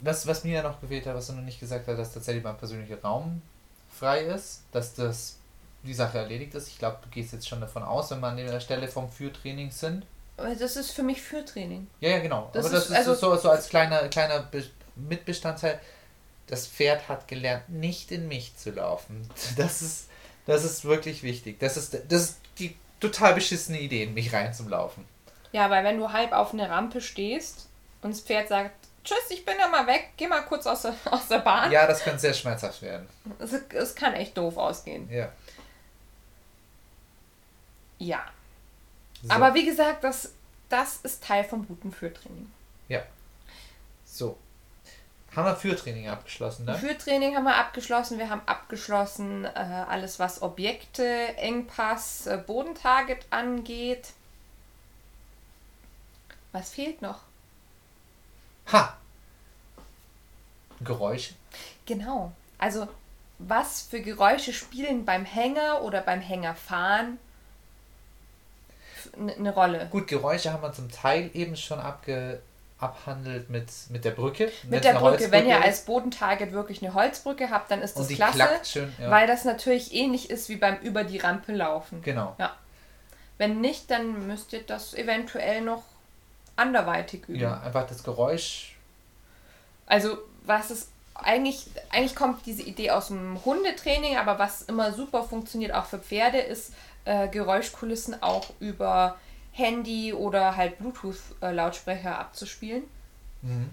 Was, was mir ja noch gefehlt hat, was du noch nicht gesagt hast, dass tatsächlich mein persönlicher Raum frei ist, dass das die Sache erledigt ist. Ich glaube, du gehst jetzt schon davon aus, wenn wir an der Stelle vom Führtraining sind. Aber Das ist für mich Führtraining. Ja, ja, genau. Das Aber das ist- also- so, so als kleiner, kleiner Be Mitbestandteil. Das Pferd hat gelernt, nicht in mich zu laufen. Das ist, das ist wirklich wichtig. Das ist, das ist die total beschissene Idee, in mich reinzulaufen. Ja, weil wenn du halb auf einer Rampe stehst und das Pferd sagt, tschüss, ich bin ja mal weg, geh mal kurz aus der, aus der Bahn. Ja, das könnte sehr schmerzhaft werden. Es, es kann echt doof ausgehen. Ja. Ja. So. Aber wie gesagt, das, das ist Teil vom guten Führtraining. So. Haben wir Führtraining abgeschlossen, ne? Führtraining haben wir abgeschlossen. Wir haben abgeschlossen äh, alles, was Objekte, Engpass, äh, Bodentarget angeht. Was fehlt noch? Ha! Geräusche. Genau. Also, was für Geräusche spielen beim Hänger oder beim Hängerfahren eine ne Rolle? Gut, Geräusche haben wir zum Teil eben schon abge abhandelt mit, mit der Brücke. Mit der Brücke, wenn ihr als Bodentarget wirklich eine Holzbrücke habt, dann ist das klasse, schön. Ja. weil das natürlich ähnlich ist wie beim über die Rampe laufen. genau. Wenn nicht, dann müsst ihr das eventuell noch anderweitig üben. Ja, einfach das Geräusch. Also was ist eigentlich, eigentlich kommt diese Idee aus dem Hundetraining, aber was immer super funktioniert auch für Pferde, ist äh, Geräuschkulissen auch über Handy oder halt Bluetooth-Lautsprecher abzuspielen. Mhm.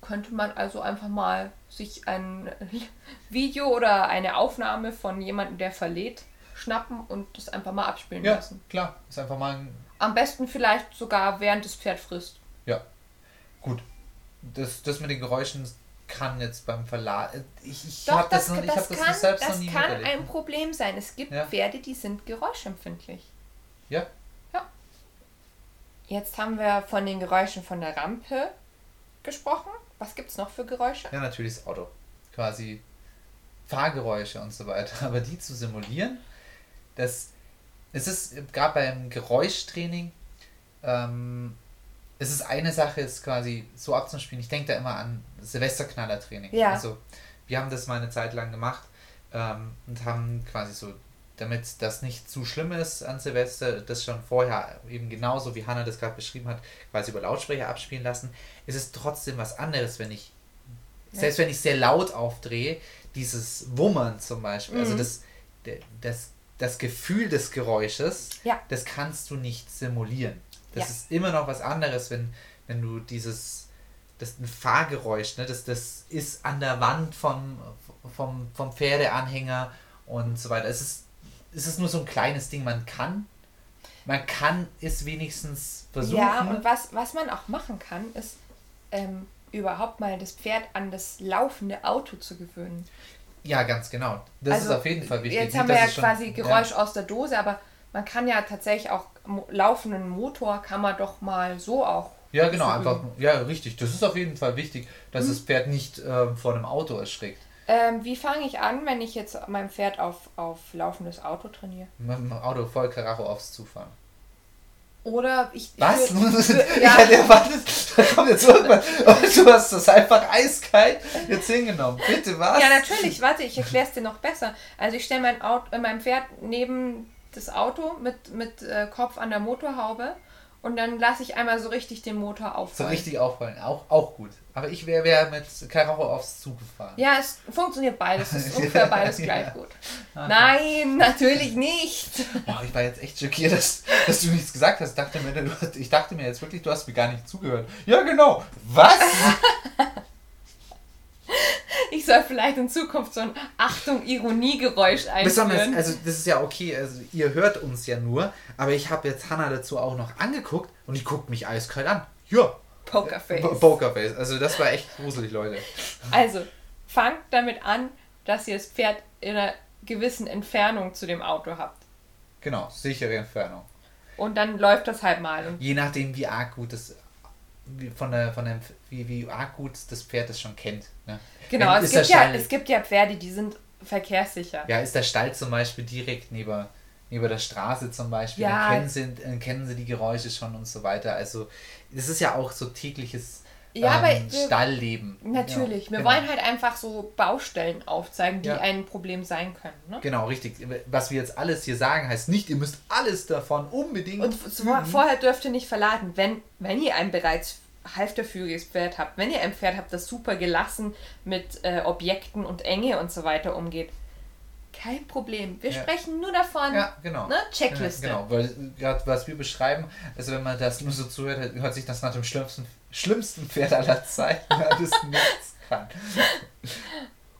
Könnte man also einfach mal sich ein Video oder eine Aufnahme von jemandem, der verlädt, schnappen und das einfach mal abspielen Ja, lassen. klar. Ist einfach mal ein. Am besten vielleicht sogar während das Pferd frisst. Ja. Gut. Das, das mit den Geräuschen kann jetzt beim Verlag. Ich, ich Doch, habe das, das, noch, ich das, hab das kann, selbst noch das nie kann miterlebt. ein Problem sein. Es gibt Ja. Pferde, die sind geräuschempfindlich. Ja. Ja. Jetzt haben wir von den Geräuschen von der Rampe gesprochen. Was gibt es noch für Geräusche? Ja, natürlich das Auto. Quasi Fahrgeräusche und so weiter. Aber die zu simulieren, das es ist gerade beim Geräuschtraining, ähm, es ist eine Sache, es quasi so abzuspielen. Ich denke da immer an Silvesterknaller-Training. Ja. Also, wir haben das mal eine Zeit lang gemacht ähm, und haben quasi so, damit das nicht zu schlimm ist an Silvester, das schon vorher eben genauso wie Hannah das gerade beschrieben hat, quasi über Lautsprecher abspielen lassen. Es ist trotzdem was anderes, wenn ich, Ja. selbst wenn ich sehr laut aufdrehe, dieses Wummern zum Beispiel, also Mhm. das, der- das, das Gefühl des Geräusches, Ja. das kannst du nicht simulieren. Das Ja. ist immer noch was anderes, wenn, wenn du dieses, das ein Fahrgeräusch, ne, das, das ist an der Wand vom, vom, vom Pferdeanhänger und so weiter. Es ist, es ist nur so ein kleines Ding, man kann, man kann es wenigstens versuchen. Ja, und was, was man auch machen kann, ist ähm, überhaupt mal das Pferd an das laufende Auto zu gewöhnen. Ja, ganz genau. Das Also, ist auf jeden Fall wichtig. Jetzt haben wir ja schon- quasi Geräusch aus der Dose, aber man kann ja tatsächlich auch laufenden Motor kann man doch mal so auch. Ja, ja genau, einfach, ja, richtig. Das ist auf jeden Fall wichtig, dass Mhm. das Pferd nicht ähm, vor einem Auto erschrickt. Ähm, wie fange ich an, wenn ich jetzt mein Pferd auf, auf laufendes Auto trainiere? Mit dem Auto voll Karacho aufs Zufahren. Oder ich. Was? ich ja. hätte erwartet, da kommt jetzt irgendwas. Und du hast das einfach eiskalt jetzt hingenommen. Bitte, was? Ja, natürlich. Warte, ich erkläre es dir noch besser. Also ich stelle mein, Auto, äh, mein Pferd neben das Auto mit, mit äh, Kopf an der Motorhaube und dann lasse ich einmal so richtig den Motor So aufrollen. richtig aufrollen, auch, auch gut. Aber ich wäre wär mit Karacho aufs Zug gefahren. Ja, es funktioniert beides. Es ist ungefähr beides Ja. gleich gut. Nein, natürlich nicht. Boah, ich war jetzt echt schockiert, dass, dass du nichts gesagt hast. Ich dachte, mir, du, ich dachte mir jetzt wirklich, du hast mir gar nicht zugehört. Ja, genau. Was? Ich soll vielleicht in Zukunft so ein Achtung, Ironiegeräusch Besonders, einführen. also das ist ja okay, also ihr hört uns ja nur, aber ich habe jetzt Hannah dazu auch noch angeguckt und die guckt mich eiskalt an. Ja, Pokerface. Po- Pokerface. Also das war echt gruselig, Leute. Also, fangt damit an, dass ihr das Pferd in einer gewissen Entfernung zu dem Auto habt. Genau, sichere Entfernung. Und dann läuft das halt mal. Und Je nachdem, wie arg gut das von der, von dem, wie, wie arg gut das Pferd das schon kennt. Ne? genau, es der gibt, ja, es gibt ja Pferde, die sind verkehrssicher. Ja, ist der Stall zum Beispiel direkt neben, neben der Straße zum Beispiel, Ja. dann kennen sie, dann kennen sie die Geräusche schon und so weiter. Also es ist ja auch so tägliches Ja, aber ähm, wir- Stallleben. Natürlich. Ja, Wir genau. wollen halt einfach so Baustellen aufzeigen, die Ja. ein Problem sein können. Ne? Genau, richtig. Was wir jetzt alles hier sagen, heißt nicht, ihr müsst alles davon unbedingt. Und so, vorher dürft ihr nicht verladen, wenn, wenn ihr ein bereits halfterführiges Pferd habt, wenn ihr ein Pferd habt, das super gelassen mit äh, Objekten und Enge und so weiter umgeht, kein Problem. Wir Ja. sprechen nur davon. ja, genau. Ne? Checkliste. Ja, genau, weil gerade was wir beschreiben, also wenn man das nur so zuhört, hört sich das nach dem schlimmsten, schlimmsten Pferd aller Zeiten, weil das nichts kann.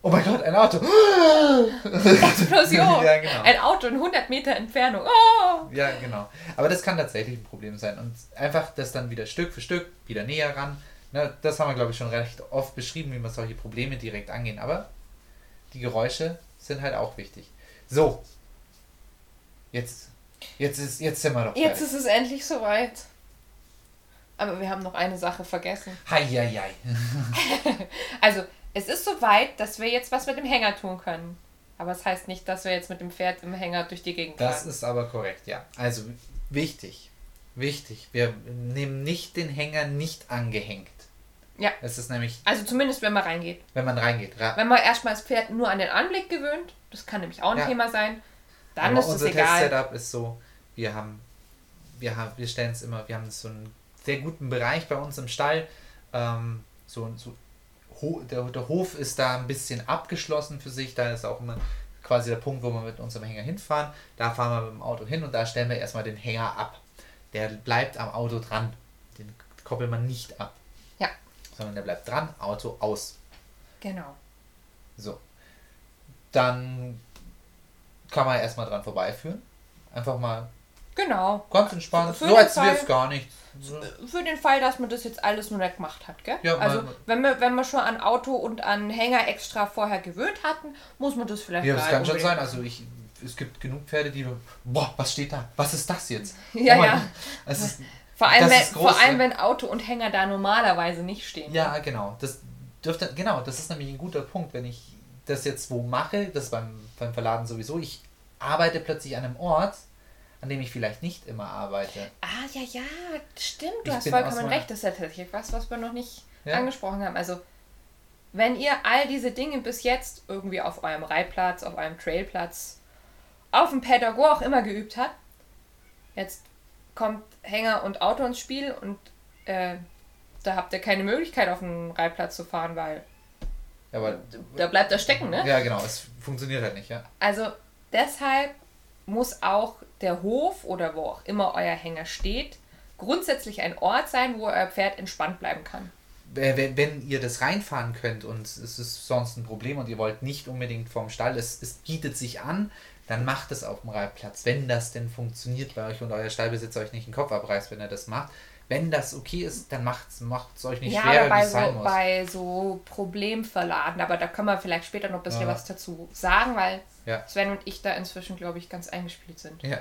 Oh mein Gott, ein Auto! Explosion. ja, genau. Ein Auto in 100 Meter Entfernung. Oh! Ja, genau. Aber das kann tatsächlich ein Problem sein. Und einfach das dann wieder Stück für Stück wieder näher ran. Ne, das haben wir, glaube ich, schon recht oft beschrieben, wie man solche Probleme direkt angehen. Aber die Geräusche sind halt auch wichtig. So. Jetzt, jetzt, ist, jetzt sind wir doch Jetzt fertig. ist es endlich soweit. Aber wir haben noch eine Sache vergessen. Heieiei. Also, es ist soweit, dass wir jetzt was mit dem Hänger tun können. Aber es das heißt nicht, dass wir jetzt mit dem Pferd im Hänger durch die Gegend Das fahren. ist aber korrekt, ja. Also wichtig. Wichtig. Wir nehmen nicht den Hänger nicht angehängt. Ja. Es ist nämlich, Also zumindest, wenn man reingeht. wenn man reingeht. Ra Wenn man erstmal das Pferd nur an den Anblick gewöhnt, das kann nämlich auch ein Ja. Thema sein, dann Aber ist es unser egal. Test-Setup ist so, wir haben, wir haben, wir stellen es immer, wir haben so einen sehr guten Bereich bei uns im Stall. Ähm, so, so ho der, der Hof ist da ein bisschen abgeschlossen für sich. Da ist auch immer quasi der Punkt, wo wir mit unserem Hänger hinfahren. Da fahren wir mit dem Auto hin und da stellen wir erstmal den Hänger ab. Der bleibt am Auto dran. Den koppelt man nicht ab. Sondern der bleibt dran, Auto aus. Genau. So. Dann kann man erstmal dran vorbeiführen. Einfach mal Genau. ganz entspannt. Für so als wäre es gar nichts. Für den Fall, dass man das jetzt alles nur nicht gemacht hat, gell? Ja, also, wenn wir, wenn wir schon an Auto und an Hänger extra vorher gewöhnt hatten, muss man das vielleicht Ja, das kann schon sein. Also ich, es gibt genug Pferde, die boah, was steht da? Was ist das jetzt? Ja, oh ja. Es ist, Vor allem, wenn, groß, vor allem wenn Auto und Hänger da normalerweise nicht stehen. ja, genau. Das dürfte, genau, das ist nämlich ein guter Punkt, wenn ich das jetzt wo mache, das beim, beim Verladen sowieso, ich arbeite plötzlich an einem Ort, an dem ich vielleicht nicht immer arbeite. Ah, ja, ja, stimmt. Du Ich hast vollkommen recht. Das ist ja tatsächlich was, was wir noch nicht Ja. angesprochen haben. Also, wenn ihr all diese Dinge bis jetzt irgendwie auf eurem Reitplatz, auf eurem Trailplatz, auf dem Paddock, wo auch immer geübt habt, jetzt kommt Hänger und Auto ins Spiel und äh, da habt ihr keine Möglichkeit, auf den Reitplatz zu fahren, weil Ja, aber da bleibt er stecken, ne? ja, genau, es funktioniert halt nicht, ja. Also deshalb muss auch der Hof oder wo auch immer euer Hänger steht, grundsätzlich ein Ort sein, wo euer Pferd entspannt bleiben kann. Wenn, wenn ihr das reinfahren könnt und es ist sonst ein Problem und ihr wollt nicht unbedingt vom Stall, es, es bietet sich an, dann macht es auf dem Reitplatz, wenn das denn funktioniert bei euch und euer Stallbesitzer euch nicht den Kopf abreißt, wenn er das macht. Wenn das okay ist, dann macht es euch nicht ja, wie bei es sein so, muss. bei so Problemverladen, aber da können wir vielleicht später noch ein bisschen Ja. was dazu sagen, weil Ja. Sven und ich da inzwischen, glaube ich, ganz eingespielt sind. Ja.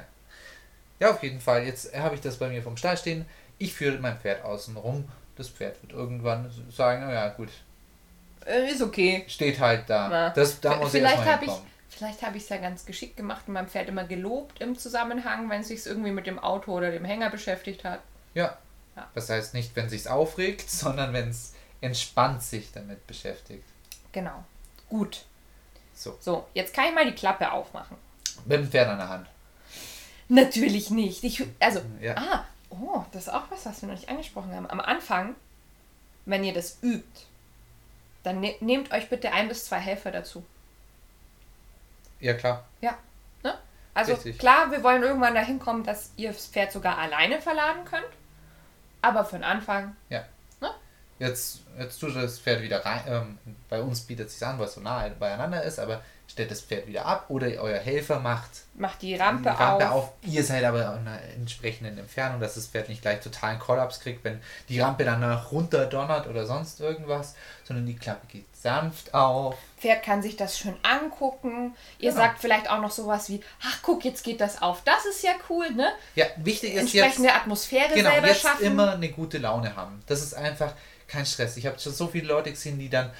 Ja, auf jeden Fall. Jetzt habe ich das bei mir vom Stall stehen. Ich führe mein Pferd außen rum. Das Pferd wird irgendwann sagen, naja, gut, Äh, ist okay. steht halt da. Na, Das, da muss ich vielleicht habe ich. Vielleicht habe ich es ja ganz geschickt gemacht und meinem Pferd immer gelobt im Zusammenhang, wenn es sich irgendwie mit dem Auto oder dem Hänger beschäftigt hat. Ja. Ja. Das heißt nicht, wenn sich's aufregt, sondern wenn es entspannt sich damit beschäftigt. Genau. Gut. So. So, jetzt kann ich mal die Klappe aufmachen. Mit dem Pferd an der Hand. Natürlich nicht. Ich, also, Ja. ah, oh, das ist auch was, was wir noch nicht angesprochen haben. Am Anfang, wenn ihr das übt, dann ne nehmt euch bitte ein bis zwei Helfer dazu. Ja, klar. Ja. Ne? Also Richtig. klar, wir wollen irgendwann dahin kommen, dass ihr das Pferd sogar alleine verladen könnt. Aber für den Anfang, Jetzt, jetzt tut das Pferd wieder rein. Ähm, bei uns bietet es sich an, weil es so nah beieinander ist, aber stellt das Pferd wieder ab oder euer Helfer macht macht die Rampe, die Rampe auf. auf. Ihr seid aber an einer entsprechenden Entfernung, dass das Pferd nicht gleich totalen Kollaps kriegt, wenn die Rampe danach runter donnert oder sonst irgendwas, sondern die Klappe geht sanft auf. Pferd kann sich das schön angucken. Ihr Genau. sagt vielleicht auch noch sowas wie, ach guck, jetzt geht das auf. Das ist ja cool, ne? Ja, wichtig ist jetzt, Entsprechende Atmosphäre genau, selber jetzt schaffen. immer eine gute Laune haben. Das ist einfach kein Stress. Ich habe schon so viele Leute gesehen, die dann,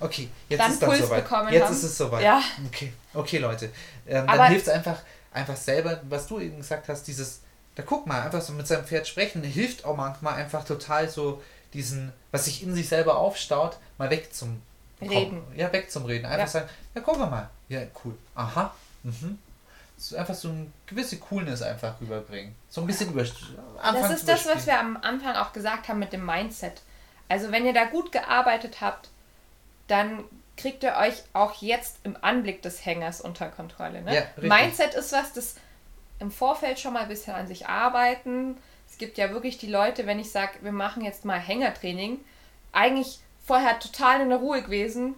okay, jetzt Dann ist dann Puls soweit. bekommen Jetzt haben. ist es soweit. Ja. Okay, okay, Leute. Ähm, dann hilft es einfach, einfach selber, was du eben gesagt hast, dieses, da guck mal, einfach so mit seinem Pferd sprechen, hilft auch manchmal einfach total so diesen, was sich in sich selber aufstaut, mal weg zum Reden. Ja, weg zum Reden. Einfach Ja. sagen, ja, guck mal. Ja, cool. Aha. Mhm. So einfach so eine gewisse Coolness einfach rüberbringen. So ein bisschen über. Das ist das, was wir am Anfang auch gesagt haben mit dem Mindset. Also wenn ihr da gut gearbeitet habt, dann kriegt ihr euch auch jetzt im Anblick des Hängers unter Kontrolle. Ne? Ja. Mindset ist was, das im Vorfeld schon mal ein bisschen an sich arbeiten. Es gibt ja wirklich die Leute, wenn ich sage, wir machen jetzt mal Hängertraining, eigentlich vorher total in der Ruhe gewesen,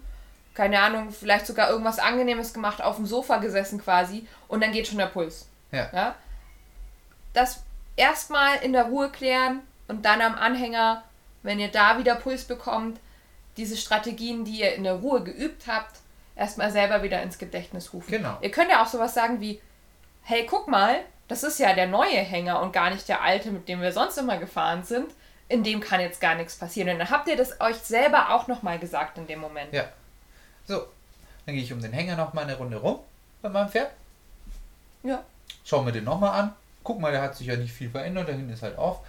keine Ahnung, vielleicht sogar irgendwas Angenehmes gemacht, auf dem Sofa gesessen quasi und dann geht schon der Puls. Ja. Ja? Das erstmal in der Ruhe klären und dann am Anhänger, wenn ihr da wieder Puls bekommt, diese Strategien, die ihr in der Ruhe geübt habt, erstmal selber wieder ins Gedächtnis rufen. Genau. Ihr könnt ja auch sowas sagen wie, hey, guck mal, das ist ja der neue Hänger und gar nicht der alte, mit dem wir sonst immer gefahren sind. In dem kann jetzt gar nichts passieren. Und dann habt ihr das euch selber auch nochmal gesagt in dem Moment. Ja. So. Dann gehe ich um den Hänger nochmal eine Runde rum bei meinem Pferd. Ja. Schau mir den nochmal an. Guck mal, der hat sich ja nicht viel verändert. Da hinten ist halt auf.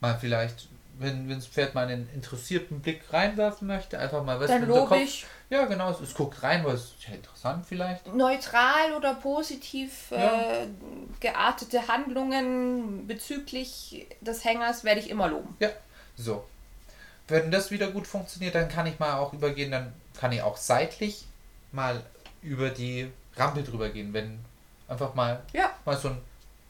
Mal vielleicht, wenn, das Pferd mal einen interessierten Blick reinwerfen möchte, einfach mal was Dann in den lobe ich Ja, genau. Es, es guckt rein, weil es ist ja interessant vielleicht. neutral oder positiv Ja. äh, geartete Handlungen bezüglich des Hängers werde ich immer loben. Ja, so. Wenn das wieder gut funktioniert, dann kann ich mal auch übergehen, dann kann ich auch seitlich mal über die Rampe drüber gehen, wenn einfach mal, Ja. mal so ein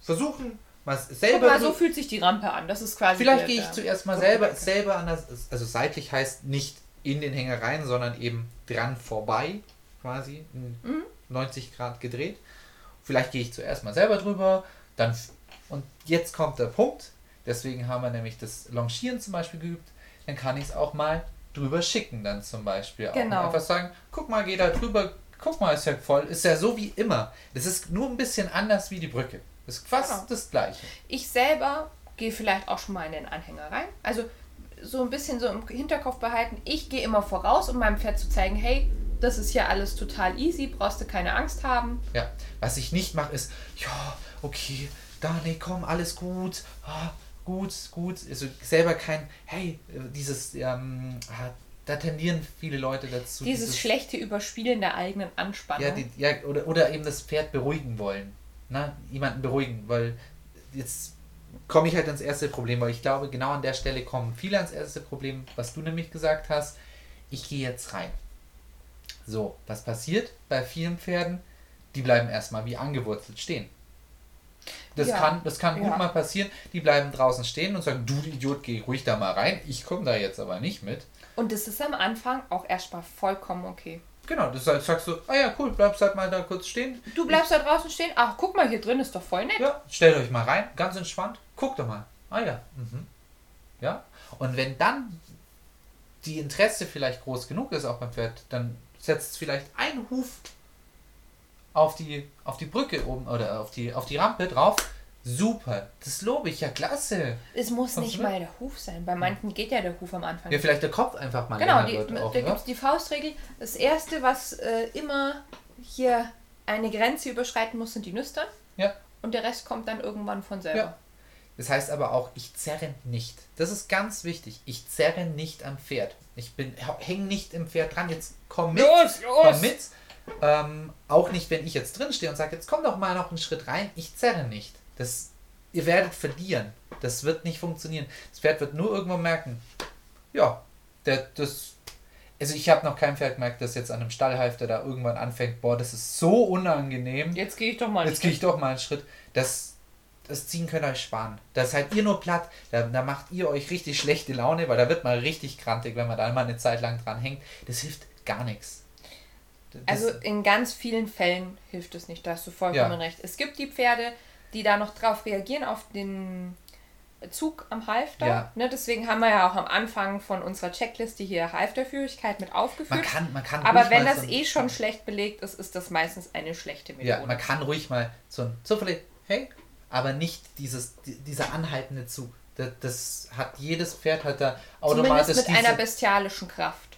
versuchen, mal Guck selber. mal, so fühlt sich die Rampe an. Das ist quasi. Vielleicht gehe ich der- zuerst mal Guck selber, mal. selber an das, also seitlich heißt nicht in den Hänger rein, sondern eben dran vorbei, quasi, Mhm. 90 Grad gedreht. Vielleicht gehe ich zuerst mal selber drüber, dann, und jetzt kommt der Punkt, deswegen haben wir nämlich das Longieren zum Beispiel geübt, dann kann ich es auch mal drüber schicken dann zum Beispiel. Auch. Genau. Einfach sagen, guck mal, geh da drüber, guck mal, ist ja voll, ist ja so wie immer. Das ist nur ein bisschen anders wie die Brücke. Ist fast Genau. das gleiche. Ich selber gehe vielleicht auch schon mal in den Anhänger rein. Also so ein bisschen so im Hinterkopf behalten. Ich gehe immer voraus, um meinem Pferd zu zeigen, hey, das ist ja alles total easy, brauchst du keine Angst haben. Ja, was ich nicht mache, ist, ja, okay, da, nee, komm, alles gut, ah, gut, gut. Also selber kein, hey, dieses, ähm, ah, da tendieren viele Leute dazu. Dieses, dieses schlechte Überspielen der eigenen Anspannung. Ja, die, ja oder, oder eben das Pferd beruhigen wollen. Ne? Jemanden beruhigen, weil jetzt komme ich halt ans erste Problem, weil ich glaube, genau an der Stelle kommen viele ans erste Problem, was du nämlich gesagt hast. Ich gehe jetzt rein. So, was passiert bei vielen Pferden? Die bleiben erstmal wie angewurzelt stehen. Das ja. kann, das kann gut ja. mal passieren. Die bleiben draußen stehen und sagen, du Idiot, geh ruhig da mal rein. Ich komme da jetzt aber nicht mit. Und das ist am Anfang auch erstmal vollkommen okay. Genau, das sagst du, ah ja, cool, bleibst halt mal da kurz stehen. Du bleibst da draußen stehen, ach, guck mal, hier drin ist doch voll nett. Ja, stellt euch mal rein, ganz entspannt, guckt doch mal. Ah ja, mhm. Ja, und wenn dann die Interesse vielleicht groß genug ist auch beim Pferd, dann setzt vielleicht einen Huf auf die, auf die Brücke oben oder auf die, auf die Rampe drauf. Super, das lobe ich, ja klasse. Es muss Kommst nicht mal der Huf sein. Bei manchen geht ja der Huf am Anfang. Ja, vielleicht der Kopf einfach mal Genau, die, da gibt es die Faustregel. Das erste, was äh, immer hier eine Grenze überschreiten muss, sind die Nüstern. Ja. Und der Rest kommt dann irgendwann von selber. Ja. Das heißt aber auch, ich zerre nicht. Das ist ganz wichtig. Ich zerre nicht am Pferd. Ich bin hänge nicht im Pferd dran. Jetzt komm mit. Los, los. Komm mit. Ähm, auch nicht, wenn ich jetzt drin stehe und sage, jetzt komm doch mal noch einen Schritt rein. Ich zerre nicht. Das, ihr werdet verlieren. Das wird nicht funktionieren. Das Pferd wird nur irgendwann merken, ja, der, das. Also ich habe noch kein Pferd gemerkt, das jetzt an einem Stallhalfter da irgendwann anfängt, boah, das ist so unangenehm. Jetzt gehe ich doch mal einen Jetzt gehe ich doch mal einen Schritt. Das, das Ziehen könnt ihr euch sparen. Da seid ihr nur platt, da, da macht ihr euch richtig schlechte Laune, weil da wird man richtig krantig, wenn man da mal eine Zeit lang dran hängt. Das hilft gar nichts. Das also in ganz vielen Fällen hilft es nicht, da hast du vollkommen ja. recht. Es gibt die Pferde, die da noch drauf reagieren, auf den Zug am Halfter. Ja. Ne, deswegen haben wir ja auch am Anfang von unserer Checkliste hier Halfterführigkeit mit aufgeführt. Man kann, man kann Aber wenn das so eh schon schlecht belegt ist, ist das meistens eine schlechte Methode. Ja, man kann ruhig mal so ein zufällig, hey, aber nicht dieses, dieser anhaltende Zug. Das, das hat jedes Pferd hat da automatisch Zumindest mit diese, einer bestialischen Kraft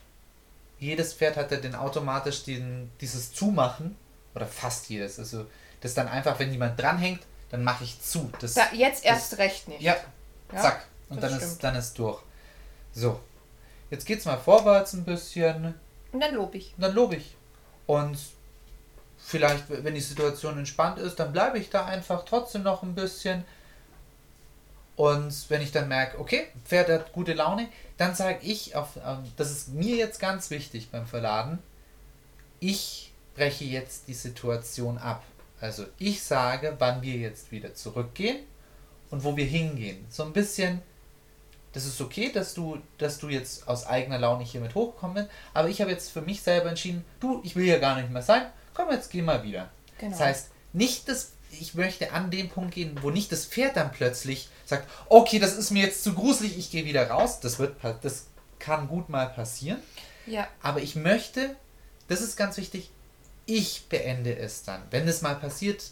jedes Pferd hat ja den automatisch den, dieses Zumachen, oder fast jedes, also das dann einfach, wenn jemand dranhängt, dann mache ich zu. Das, da, jetzt erst das, recht nicht. Ja, ja zack. Und dann ist, dann ist durch. So. Jetzt geht's mal vorwärts ein bisschen. Und dann lobe ich. Und dann lobe ich. Und vielleicht, wenn die Situation entspannt ist, dann bleibe ich da einfach trotzdem noch ein bisschen. Und wenn ich dann merke, okay, Pferd hat gute Laune, dann sage ich, auf, ähm, das ist mir jetzt ganz wichtig beim Verladen, ich breche jetzt die Situation ab. Also ich sage, wann wir jetzt wieder zurückgehen und wo wir hingehen. So ein bisschen, das ist okay, dass du, dass du jetzt aus eigener Laune hier mit hochgekommen bist, aber ich habe jetzt für mich selber entschieden, du, ich will hier gar nicht mehr sein, komm, jetzt geh mal wieder. Genau. Das heißt, nicht das ich möchte an den Punkt gehen, wo nicht das Pferd dann plötzlich sagt, okay, das ist mir jetzt zu gruselig, ich gehe wieder raus. Das wird, das kann gut mal passieren. Ja. Aber ich möchte, das ist ganz wichtig, ich beende es dann. Wenn es mal passiert,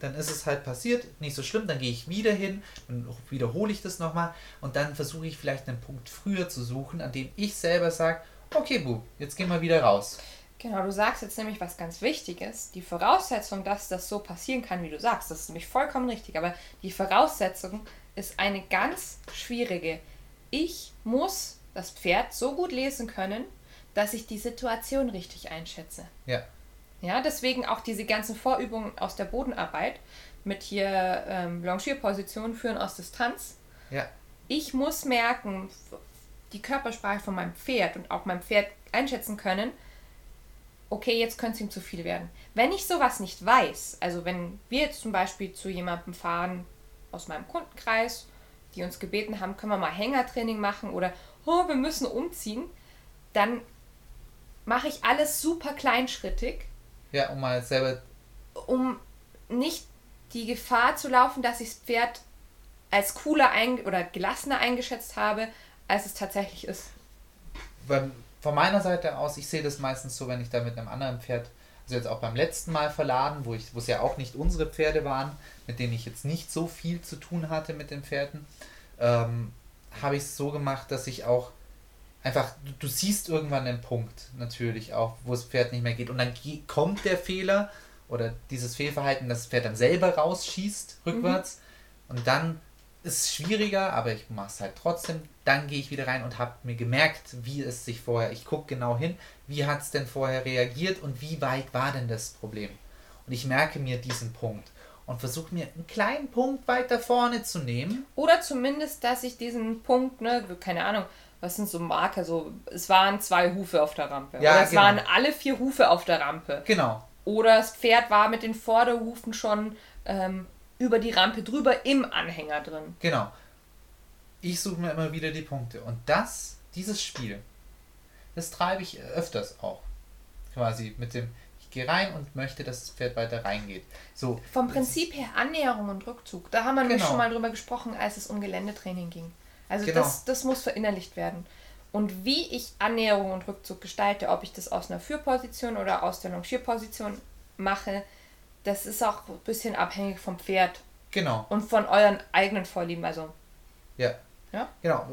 dann ist es halt passiert, nicht so schlimm, dann gehe ich wieder hin, dann wiederhole ich das nochmal und dann versuche ich vielleicht einen Punkt früher zu suchen, an dem ich selber sage, okay, Bu, jetzt gehen wir wieder raus. Genau, du sagst jetzt nämlich was ganz Wichtiges. Die Voraussetzung, dass das so passieren kann, wie du sagst, das ist nämlich vollkommen richtig. Aber die Voraussetzung ist eine ganz schwierige. Ich muss das Pferd so gut lesen können, dass ich die Situation richtig einschätze. Ja. Ja, deswegen auch diese ganzen Vorübungen aus der Bodenarbeit mit hier ähm, Longierpositionen führen aus Distanz. Ja. Ich muss merken, die Körpersprache von meinem Pferd und auch meinem Pferd einschätzen können, okay, jetzt könnte es ihm zu viel werden. Wenn ich sowas nicht weiß, also wenn wir jetzt zum Beispiel zu jemandem fahren aus meinem Kundenkreis, die uns gebeten haben, können wir mal Hängertraining machen oder oh, wir müssen umziehen, dann mache ich alles super kleinschrittig. Ja, um mal selber. Um nicht die Gefahr zu laufen, dass ich das Pferd als cooler oder gelassener eingeschätzt habe, als es tatsächlich ist. Weil von meiner Seite aus, ich sehe das meistens so, wenn ich da mit einem anderen Pferd, also jetzt auch beim letzten Mal verladen, wo ich, wo es ja auch nicht unsere Pferde waren, mit denen ich jetzt nicht so viel zu tun hatte mit den Pferden, ähm, habe ich es so gemacht, dass ich auch einfach, du, du, siehst irgendwann den Punkt natürlich auch, wo das Pferd nicht mehr geht und dann kommt der Fehler oder dieses Fehlverhalten, dass das Pferd dann selber rausschießt, rückwärts. Mhm Und dann ist es schwieriger, aber ich mache es halt trotzdem. Dann gehe ich wieder rein und habe mir gemerkt, wie es sich vorher, ich gucke genau hin, wie hat es denn vorher reagiert und wie weit war denn das Problem. Und ich merke mir diesen Punkt und versuche mir einen kleinen Punkt weiter vorne zu nehmen. Oder zumindest, dass ich diesen Punkt, ne, keine Ahnung, was sind so Marker, so, es waren zwei Hufe auf der Rampe. Ja, Oder es genau. waren alle vier Hufe auf der Rampe. Genau. Oder das Pferd war mit den Vorderhufen schon ähm, über die Rampe drüber im Anhänger drin. Genau. Ich suche mir immer wieder die Punkte. Und das, dieses Spiel, das treibe ich öfters auch. Quasi mit dem, ich gehe rein und möchte, dass das Pferd weiter reingeht. So. Vom Prinzip her Annäherung und Rückzug. Da haben wir nämlich Genau. schon mal drüber gesprochen, als es um Geländetraining ging. Also Genau. das, das muss verinnerlicht werden. Und wie ich Annäherung und Rückzug gestalte, ob ich das aus einer Führposition oder aus der Longierposition mache, das ist auch ein bisschen abhängig vom Pferd Genau. und von euren eigenen Vorlieben. Also, Ja. Ja? Genau.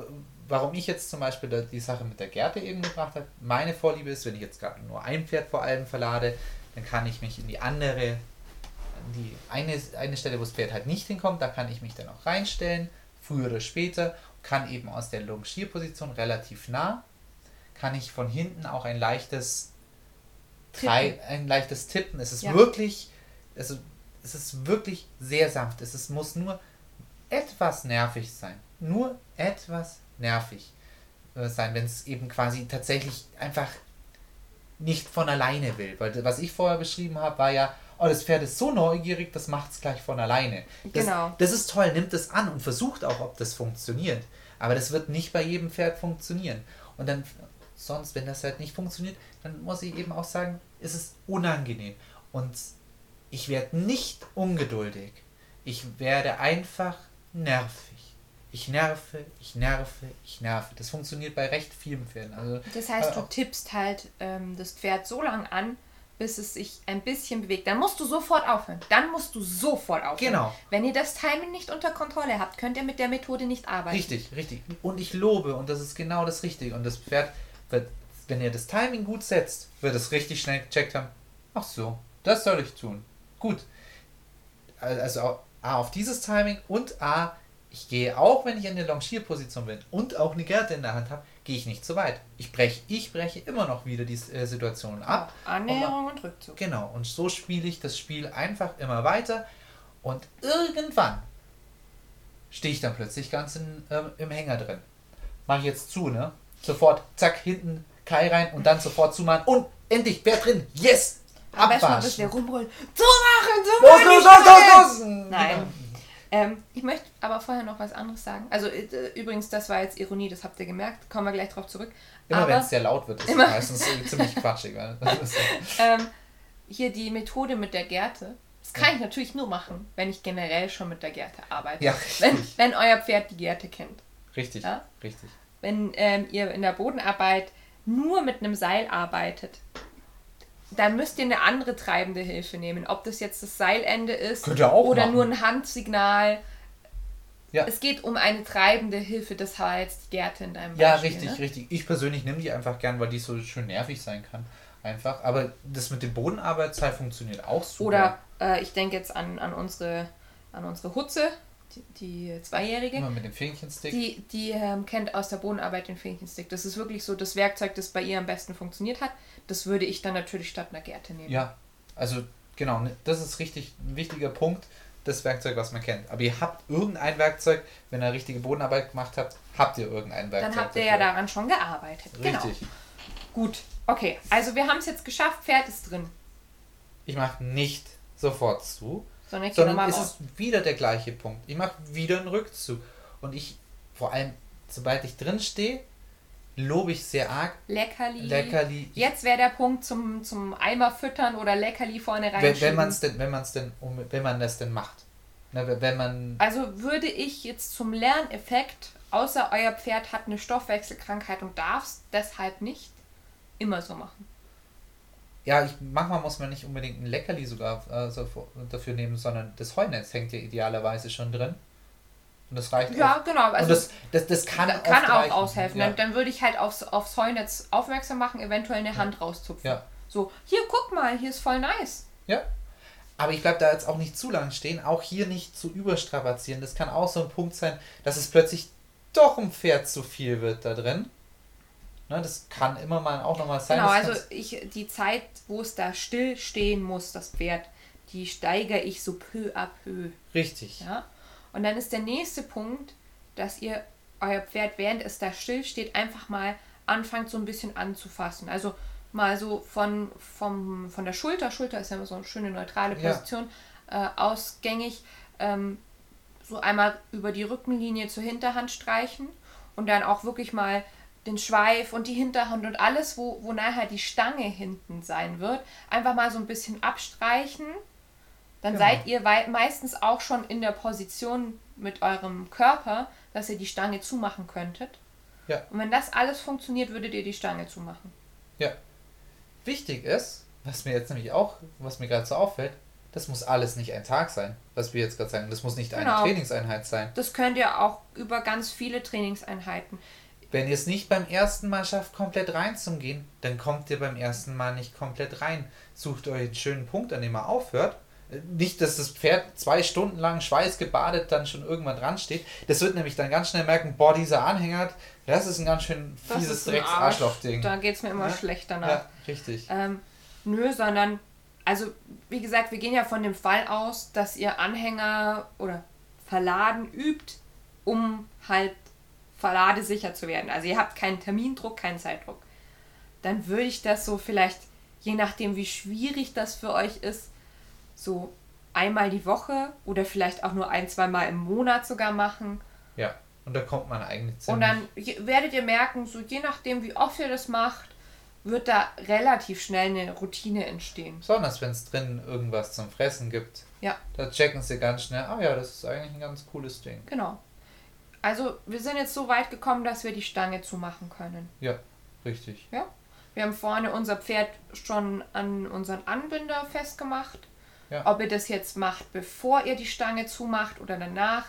Warum ich jetzt zum Beispiel die Sache mit der Gerte eben gebracht habe, meine Vorliebe ist, wenn ich jetzt gerade nur ein Pferd vor allem verlade, dann kann ich mich in die andere, in die eine, eine Stelle, wo das Pferd halt nicht hinkommt, da kann ich mich dann auch reinstellen, früher oder später, kann eben aus der Longierposition relativ nah, kann ich von hinten auch ein leichtes Drei, ein leichtes Tippen. Es ist Ja. wirklich, also es ist wirklich sehr sanft. Es ist, muss nur etwas nervig sein. Nur etwas nervig äh, sein, wenn es eben quasi tatsächlich einfach nicht von alleine will. Weil was ich vorher beschrieben habe, war ja, oh, das Pferd ist so neugierig, das macht es gleich von alleine. Das, Genau. Das ist toll, nimmt es an und versucht auch, ob das funktioniert. Aber das wird nicht bei jedem Pferd funktionieren. Und dann, sonst, wenn das halt nicht funktioniert, dann muss ich eben auch sagen, ist es unangenehm. Und ich werde nicht ungeduldig. Ich werde einfach nervig. Ich nerve, ich nerve, ich nerve. Das funktioniert bei recht vielen Pferden. Also, das heißt, äh, du tippst halt ähm, das Pferd so lang an, bis es sich ein bisschen bewegt. Dann musst du sofort aufhören. Dann musst du sofort aufhören. Genau. Wenn ihr das Timing nicht unter Kontrolle habt, könnt ihr mit der Methode nicht arbeiten. Richtig, richtig. Und ich lobe, und das ist genau das Richtige. Und das Pferd wird, wenn ihr das Timing gut setzt, wird es richtig schnell gecheckt haben. Ach so, das soll ich tun. Gut. Also A auf dieses Timing und A, ich gehe auch, wenn ich in der Longierposition bin und auch eine Gerte in der Hand habe, gehe ich nicht zu weit. Ich breche, ich breche immer noch wieder die äh, Situationen ab. Annäherung und Rückzug. Genau, und so spiele ich das Spiel einfach immer weiter und irgendwann stehe ich dann plötzlich ganz in, ähm, im Hänger drin. Mache ich jetzt zu, ne? Sofort, zack, hinten Kai rein und dann sofort zumachen und endlich, wer drin? Yes! Am besten bisschen Abwaschen! rumbrüllen. So machen, so Los, los, los, los, los! Nein. Ähm, ich möchte aber vorher noch was anderes sagen. Also äh, übrigens, das war jetzt Ironie, das habt ihr gemerkt. Kommen wir gleich drauf zurück. Immer wenn es sehr laut wird, ist es Immer- meistens ziemlich quatschig. ähm, hier die Methode mit der Gerte. Das kann ich natürlich nur machen, wenn ich generell schon mit der Gerte arbeite. Ja, wenn, richtig. wenn euer Pferd die Gerte kennt. Richtig, Ja? richtig. Wenn ähm, ihr in der Bodenarbeit nur mit einem Seil arbeitet, dann müsst ihr eine andere treibende Hilfe nehmen. Ob das jetzt das Seilende ist oder machen. nur ein Handsignal. Ja. Es geht um eine treibende Hilfe, das war jetzt die Gerte in deinem Ja, Beispiel, richtig, ne? richtig. Ich persönlich nehme die einfach gern, weil die so schön nervig sein kann. Einfach. Aber das mit dem Bodenarbeitsteil funktioniert auch super. Oder äh, ich denke jetzt an, an, unsere, an unsere Hutze, die, die Zweijährige. Immer mit dem Fähnchenstick. Die, die ähm, kennt aus der Bodenarbeit den Fähnchenstick. Das ist wirklich so das Werkzeug, das bei ihr am besten funktioniert hat. Das würde ich dann natürlich statt einer Gerte nehmen. Ja, also genau, ne, das ist richtig ein wichtiger Punkt, das Werkzeug, was man kennt. Aber ihr habt irgendein Werkzeug, wenn ihr richtige Bodenarbeit gemacht habt, habt ihr irgendein Werkzeug. Dann habt ihr ja dafür. daran schon gearbeitet. Genau. Richtig. Gut. Okay, also wir haben es jetzt geschafft, Pferd ist drin. Ich mache nicht sofort zu, Sondern sondern es ist wieder der gleiche Punkt. Ich mache wieder einen Rückzug. Und ich, vor allem, sobald ich drin stehe, lobe ich sehr arg. Leckerli. Leckerli. Jetzt wäre der Punkt zum, zum Eimer füttern oder Leckerli vorne rein. Wenn, wenn man es denn, wenn man es denn, wenn man das denn macht. Na, wenn man Also würde ich jetzt zum Lerneffekt, außer euer Pferd hat eine Stoffwechselkrankheit und darf es deshalb nicht, immer so machen. Ja, ich, manchmal muss man nicht unbedingt ein Leckerli sogar äh, so, dafür nehmen, sondern das Heunetz hängt ja idealerweise schon drin. Und das reicht Ja, auch. genau. Also Und das, das, das kann, kann, auch reichen. aushelfen. Ja. Dann, dann würde ich halt aufs, aufs Heunetz aufmerksam machen, eventuell eine Hand rauszupfen. Ja. So, hier, guck mal, hier ist voll nice. ja. Aber ich bleibe da jetzt auch nicht zu lang stehen, auch hier nicht zu überstrapazieren. Das kann auch so ein Punkt sein, dass es plötzlich doch ein Pferd zu viel wird da drin. Ne, das kann immer mal auch nochmal sein. Genau, also ich, die Zeit, wo es da still stehen muss, das Pferd, die steigere ich so peu à peu. Richtig. Ja? Und dann ist der nächste Punkt, dass ihr euer Pferd, während es da still steht, einfach mal anfangt so ein bisschen anzufassen. Also mal so von, vom, von der Schulter, Schulter ist ja immer so eine schöne neutrale Ja. Position, äh, ausgängig, ähm, so einmal über die Rückenlinie zur Hinterhand streichen und dann auch wirklich mal den Schweif und die Hinterhand und alles, wo, wo nachher die Stange hinten sein wird, einfach mal so ein bisschen abstreichen. Dann Genau. seid ihr meistens auch schon in der Position mit eurem Körper, dass ihr die Stange zumachen könntet. Ja. Und wenn das alles funktioniert, würdet ihr die Stange zumachen. Ja. Wichtig ist, was mir jetzt nämlich auch, was mir gerade so auffällt, das muss alles nicht ein Tag sein, was wir jetzt gerade sagen. Das muss nicht eine Genau. Trainingseinheit sein. Das könnt ihr auch über ganz viele Trainingseinheiten. Wenn ihr es nicht beim ersten Mal schafft, komplett reinzugehen, dann kommt ihr beim ersten Mal nicht komplett rein. Sucht euch einen schönen Punkt, an dem ihr aufhört. Äh, Nicht, dass das Pferd zwei Stunden lang schweißgebadet dann schon irgendwann dran steht. Das wird nämlich dann ganz schnell merken, boah, dieser Anhänger, das ist ein ganz schön fieses. Drecks-Arschloch-Ding. Da geht es mir immer Ja. schlecht danach. Ja, richtig. Ähm, nö, sondern, also wie gesagt, wir gehen ja von dem Fall aus, dass ihr Anhänger oder Verladen übt, um halt verladesicher zu werden. Also ihr habt keinen Termindruck, keinen Zeitdruck. Dann würde ich das so vielleicht, je nachdem wie schwierig das für euch ist, so einmal die Woche oder vielleicht auch nur ein, zwei Mal im Monat sogar machen. Ja, und da kommt man eigentlich ziemlich... Und dann werdet ihr merken, so je nachdem wie oft ihr das macht, wird da relativ schnell eine Routine entstehen. Besonders wenn es drin irgendwas zum Fressen gibt. Ja. Da checken sie ganz schnell, ah ja, das ist eigentlich ein ganz cooles Ding. Genau. Also wir sind jetzt so weit gekommen, dass wir die Stange zumachen können. Ja, richtig. Ja. Wir haben vorne unser Pferd schon an unseren Anbinder festgemacht. Ja. Ob ihr das jetzt macht, bevor ihr die Stange zumacht oder danach,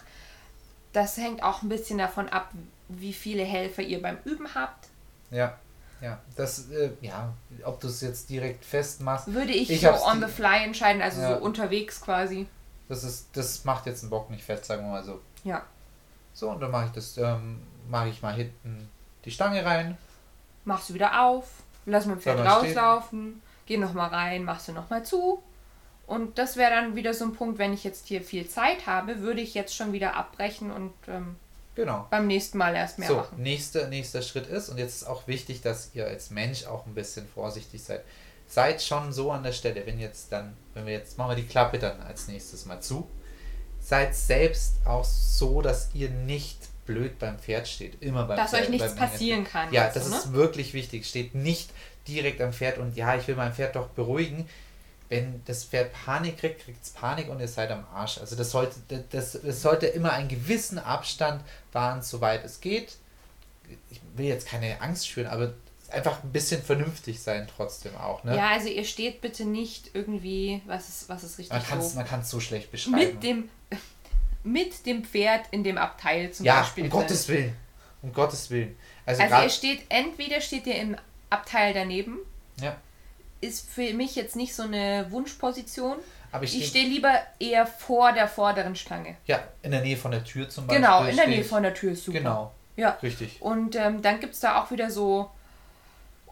das hängt auch ein bisschen davon ab, wie viele Helfer ihr beim Üben habt. Ja, ja. Das, äh, ja, ob du es jetzt direkt festmachst, Würde ich, Ich so on the fly entscheiden, also Ja. so unterwegs quasi. das ist, das macht jetzt einen Bock nicht fest, sagen wir mal so. Ja. So, und dann mache ich das, ähm, mache ich mal hinten die Stange rein. Machst du wieder auf, lass dem Pferd rauslaufen, geh nochmal rein, machst du nochmal zu. Und das wäre dann wieder so ein Punkt, wenn ich jetzt hier viel Zeit habe, würde ich jetzt schon wieder abbrechen und ähm, Genau. beim nächsten Mal erst mehr so, machen. nächster, nächster Schritt ist, und jetzt ist auch wichtig, dass ihr als Mensch auch ein bisschen vorsichtig seid. Seid schon so an der Stelle, wenn jetzt dann, wenn wir jetzt, machen wir die Klappe dann als nächstes mal zu. Seid selbst auch so, dass ihr nicht blöd beim Pferd steht. Immer beim Dass Pferd, euch nichts passieren kann. Ja, das ne? ist wirklich wichtig. Steht nicht direkt am Pferd und ja, ich will mein Pferd doch beruhigen. Wenn das Pferd Panik kriegt, kriegt es Panik und ihr seid am Arsch. Also das sollte, das, das sollte immer einen gewissen Abstand wahren, soweit es geht. Ich will jetzt keine Angst schüren, aber einfach ein bisschen vernünftig sein trotzdem auch. Ne? Ja, also ihr steht bitte nicht irgendwie, was ist, was ist richtig man kann es so, man kann's so schlecht beschreiben. mit dem, mit dem Pferd in dem Abteil zum ja, Beispiel. um drin. Gottes Willen. Um Gottes Willen. Also, Also ihr steht, entweder steht ihr im Abteil daneben, ja, ist für mich jetzt nicht so eine Wunschposition. aber ich, stehe stehe lieber eher vor der vorderen Stange. ja, in der Nähe von der Tür zum Beispiel. Genau, in der steh Nähe von der Tür ist super. Genau, Ja. richtig. Und ähm, dann gibt es da auch wieder so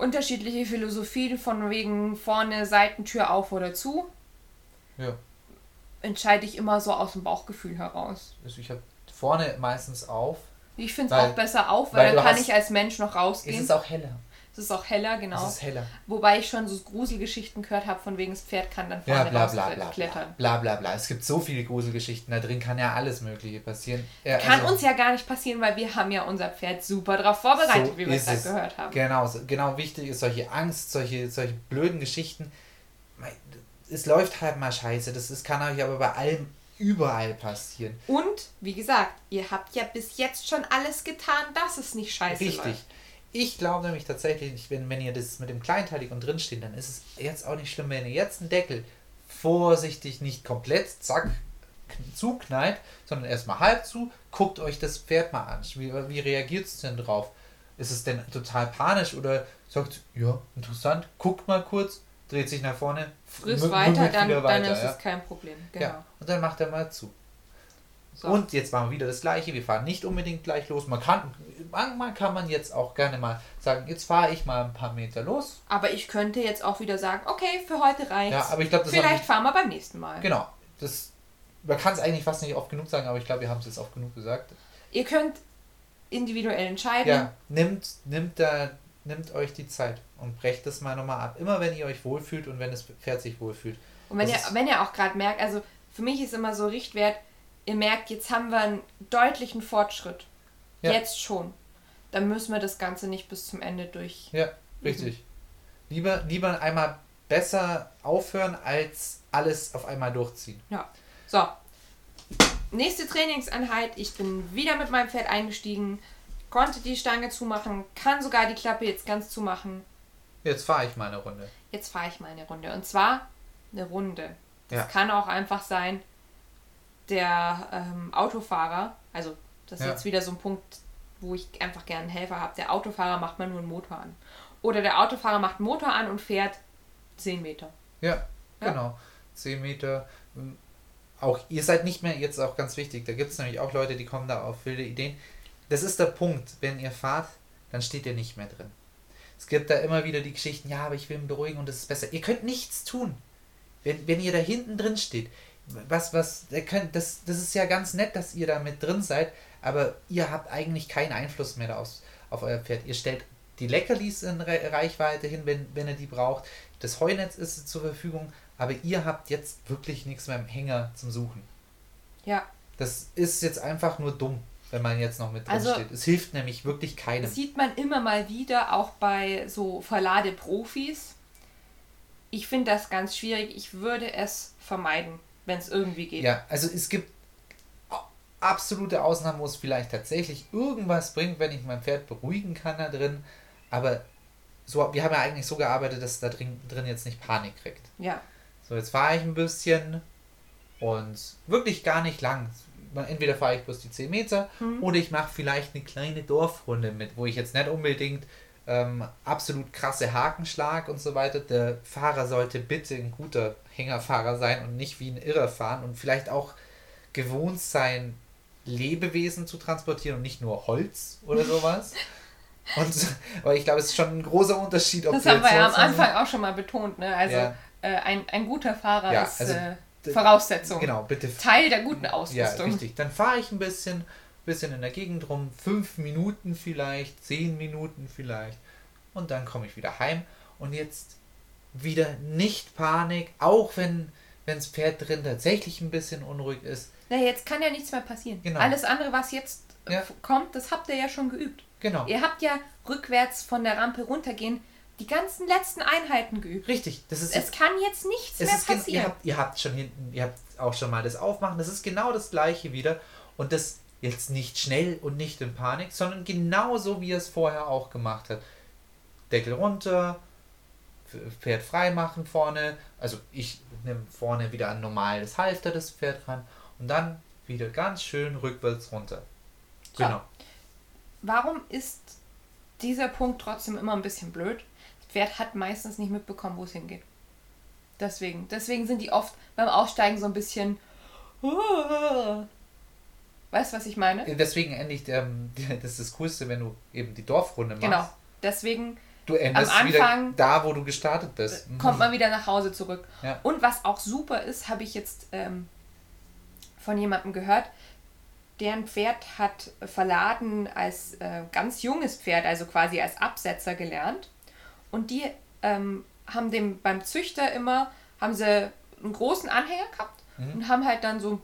unterschiedliche Philosophien von wegen vorne Seitentür auf oder zu. Ja. Entscheide ich immer so aus dem Bauchgefühl heraus. Also ich habe vorne meistens auf. Ich finde es auch besser auf, weil weil, dann kann hast- ich als Mensch noch Es rausgehen. ist auch heller. Es ist auch heller, genau. Es ist heller. Wobei ich schon so Gruselgeschichten gehört habe, von wegen das Pferd kann dann vorne bla raus bla bla bla. klettern. Bla bla bla. Es gibt so viele Gruselgeschichten, da drin kann ja alles Mögliche passieren. Ja, Kann also- uns ja gar nicht passieren, weil wir haben ja unser Pferd super darauf vorbereitet, So wie wir es gerade es. gehört haben. Genau, genau wichtig ist solche Angst, solche, solche blöden Geschichten. Es läuft halt mal scheiße. Das ist, kann euch aber bei allem überall passieren. Und, wie gesagt, ihr habt ja bis jetzt schon alles getan, dass es nicht scheiße Richtig. läuft. Ich glaube nämlich tatsächlich, wenn, wenn ihr das mit dem Kleinteilig und drinstehen, dann ist es jetzt auch nicht schlimm, wenn ihr jetzt einen Deckel vorsichtig nicht komplett zack kn- zuknallt, sondern erstmal halb zu, guckt euch das Pferd mal an. Wie, wie reagiert es denn drauf? Ist es denn total panisch oder sagt, ja, interessant, guckt mal kurz, dreht sich nach vorne, Frisst weiter, dann, wieder dann weiter, ist ja. es kein Problem. Genau. Ja, und dann macht er mal zu. So. Und jetzt machen wir wieder das gleiche. Wir fahren nicht unbedingt gleich los. Man kann, manchmal kann man jetzt auch gerne mal sagen, jetzt fahre ich mal ein paar Meter los. Aber ich könnte jetzt auch wieder sagen, okay, für heute reicht's. Ja, aber ich glaube, Vielleicht fahren wir beim nächsten Mal. Genau. Das, man kann es eigentlich fast nicht oft genug sagen, aber ich glaube, wir haben es jetzt oft genug gesagt. Ihr könnt individuell entscheiden. Ja, nimmt, nimmt, da, nimmt euch die Zeit und brecht das mal nochmal ab. Immer wenn ihr euch wohlfühlt und wenn das Pferd sich wohlfühlt. Und wenn ihr, Das wenn ihr auch gerade merkt, also für mich ist immer so Richtwert, ihr merkt, jetzt haben wir einen deutlichen Fortschritt. Ja. Jetzt schon. Dann müssen wir das Ganze nicht bis zum Ende durch. Ja, richtig. Lieber, lieber einmal besser aufhören, als alles auf einmal durchziehen. Ja. So. Nächste Trainingseinheit. Ich bin wieder mit meinem Pferd eingestiegen, konnte die Stange zumachen, kann sogar die Klappe jetzt ganz zumachen. Jetzt fahre ich mal eine Runde. Jetzt fahre ich mal eine Runde. Und zwar eine Runde. Das Ja. kann auch einfach sein, der ähm, Autofahrer, also das ist Ja. jetzt wieder so ein Punkt, wo ich einfach gerne einen Helfer habe. Der Autofahrer macht mal nur einen Motor an. Oder der Autofahrer macht einen Motor an und fährt 10 Meter. Ja, Ja. genau. 10 Meter. ähm, Auch ihr seid nicht mehr, jetzt auch ganz wichtig, da gibt es nämlich auch Leute, die kommen da auf wilde Ideen. Das ist der Punkt, wenn ihr fahrt, dann steht ihr nicht mehr drin. Es gibt da immer wieder die Geschichten, ja, aber ich will ihn beruhigen und das ist besser. Ihr könnt nichts tun, wenn, wenn ihr da hinten drin steht. Was, was, das, das ist ja ganz nett, dass ihr da mit drin seid, aber ihr habt eigentlich keinen Einfluss mehr auf, auf euer Pferd. Ihr stellt die Leckerlis in Re Reichweite hin, wenn, wenn ihr die braucht. Das Heunetz ist zur Verfügung, aber ihr habt jetzt wirklich nichts mehr im Hänger zum Suchen. Ja, Das ist jetzt einfach nur dumm, wenn man jetzt noch mit drin Also- steht. Es hilft nämlich wirklich keinem. das sieht man immer mal wieder, auch bei so Verladeprofis. Ich finde das ganz schwierig. Ich würde es vermeiden, wenn es irgendwie geht. Ja, also es gibt absolute Ausnahmen, wo es vielleicht tatsächlich irgendwas bringt, wenn ich mein Pferd beruhigen kann da drin. Aber so, wir haben ja eigentlich so gearbeitet, dass da drin, drin jetzt nicht Panik kriegt. ja. So, jetzt fahre ich ein bisschen und wirklich gar nicht lang. Entweder fahre ich bloß die 10 Meter Mhm. oder ich mache vielleicht eine kleine Dorfrunde mit, wo ich jetzt nicht unbedingt ähm, absolut krasse Hakenschlag und so weiter. Der Fahrer sollte bitte ein guter Hängerfahrer sein und nicht wie ein Irrer fahren und vielleicht auch gewohnt sein, Lebewesen zu transportieren und nicht nur Holz oder sowas. und, aber ich glaube, es ist schon ein großer Unterschied, ob Das haben wir ja am. Anfang auch schon mal betont. Ne? Also Ja. äh, ein, ein guter Fahrer Ja, ist also äh, Voraussetzung. Genau, bitte Teil der guten Ja, Ausrüstung. richtig. Dann fahre ich ein bisschen, bisschen in der Gegend rum, fünf Minuten vielleicht, zehn Minuten vielleicht. Und dann komme ich wieder heim. Und jetzt wieder nicht Panik, auch wenn das Pferd drin tatsächlich ein bisschen unruhig ist. Na, jetzt kann ja nichts mehr passieren. Genau. Alles andere, was jetzt äh, Ja. kommt, das habt ihr ja schon geübt. Genau. Ihr habt ja rückwärts von der Rampe runtergehen die ganzen letzten Einheiten geübt. Richtig. Das ist Es kann jetzt nichts es mehr ist gen- ihr passieren. habt, ihr habt schon hinten, ihr habt auch schon mal das Aufmachen. Das ist genau das gleiche wieder. Und das jetzt nicht schnell und nicht in Panik, sondern genauso wie er es vorher auch gemacht hat. Deckel runter, Pferd frei machen vorne. Also ich nehme vorne wieder ein normales Halfter das Pferd ran und dann wieder ganz schön rückwärts runter. So. Genau. Warum ist dieser Punkt trotzdem immer ein bisschen blöd? Das Pferd hat meistens nicht mitbekommen, wo es hingeht. Deswegen. Deswegen sind die oft beim Aussteigen so ein bisschen. Weißt du, was ich meine? Deswegen endlich, ähm, das ist das Coolste, wenn du eben die Dorfrunde machst. Genau. Deswegen Du endest Am wieder Anfang da, wo du gestartet bist. Mhm. kommt man wieder nach Hause zurück. Ja. Und was auch super ist, habe ich jetzt ähm, von jemandem gehört, deren Pferd hat verladen als äh, ganz junges Pferd, also quasi als Absetzer gelernt. Und die ähm, haben dem beim Züchter immer, haben sie einen großen Anhänger gehabt Mhm. und haben halt dann so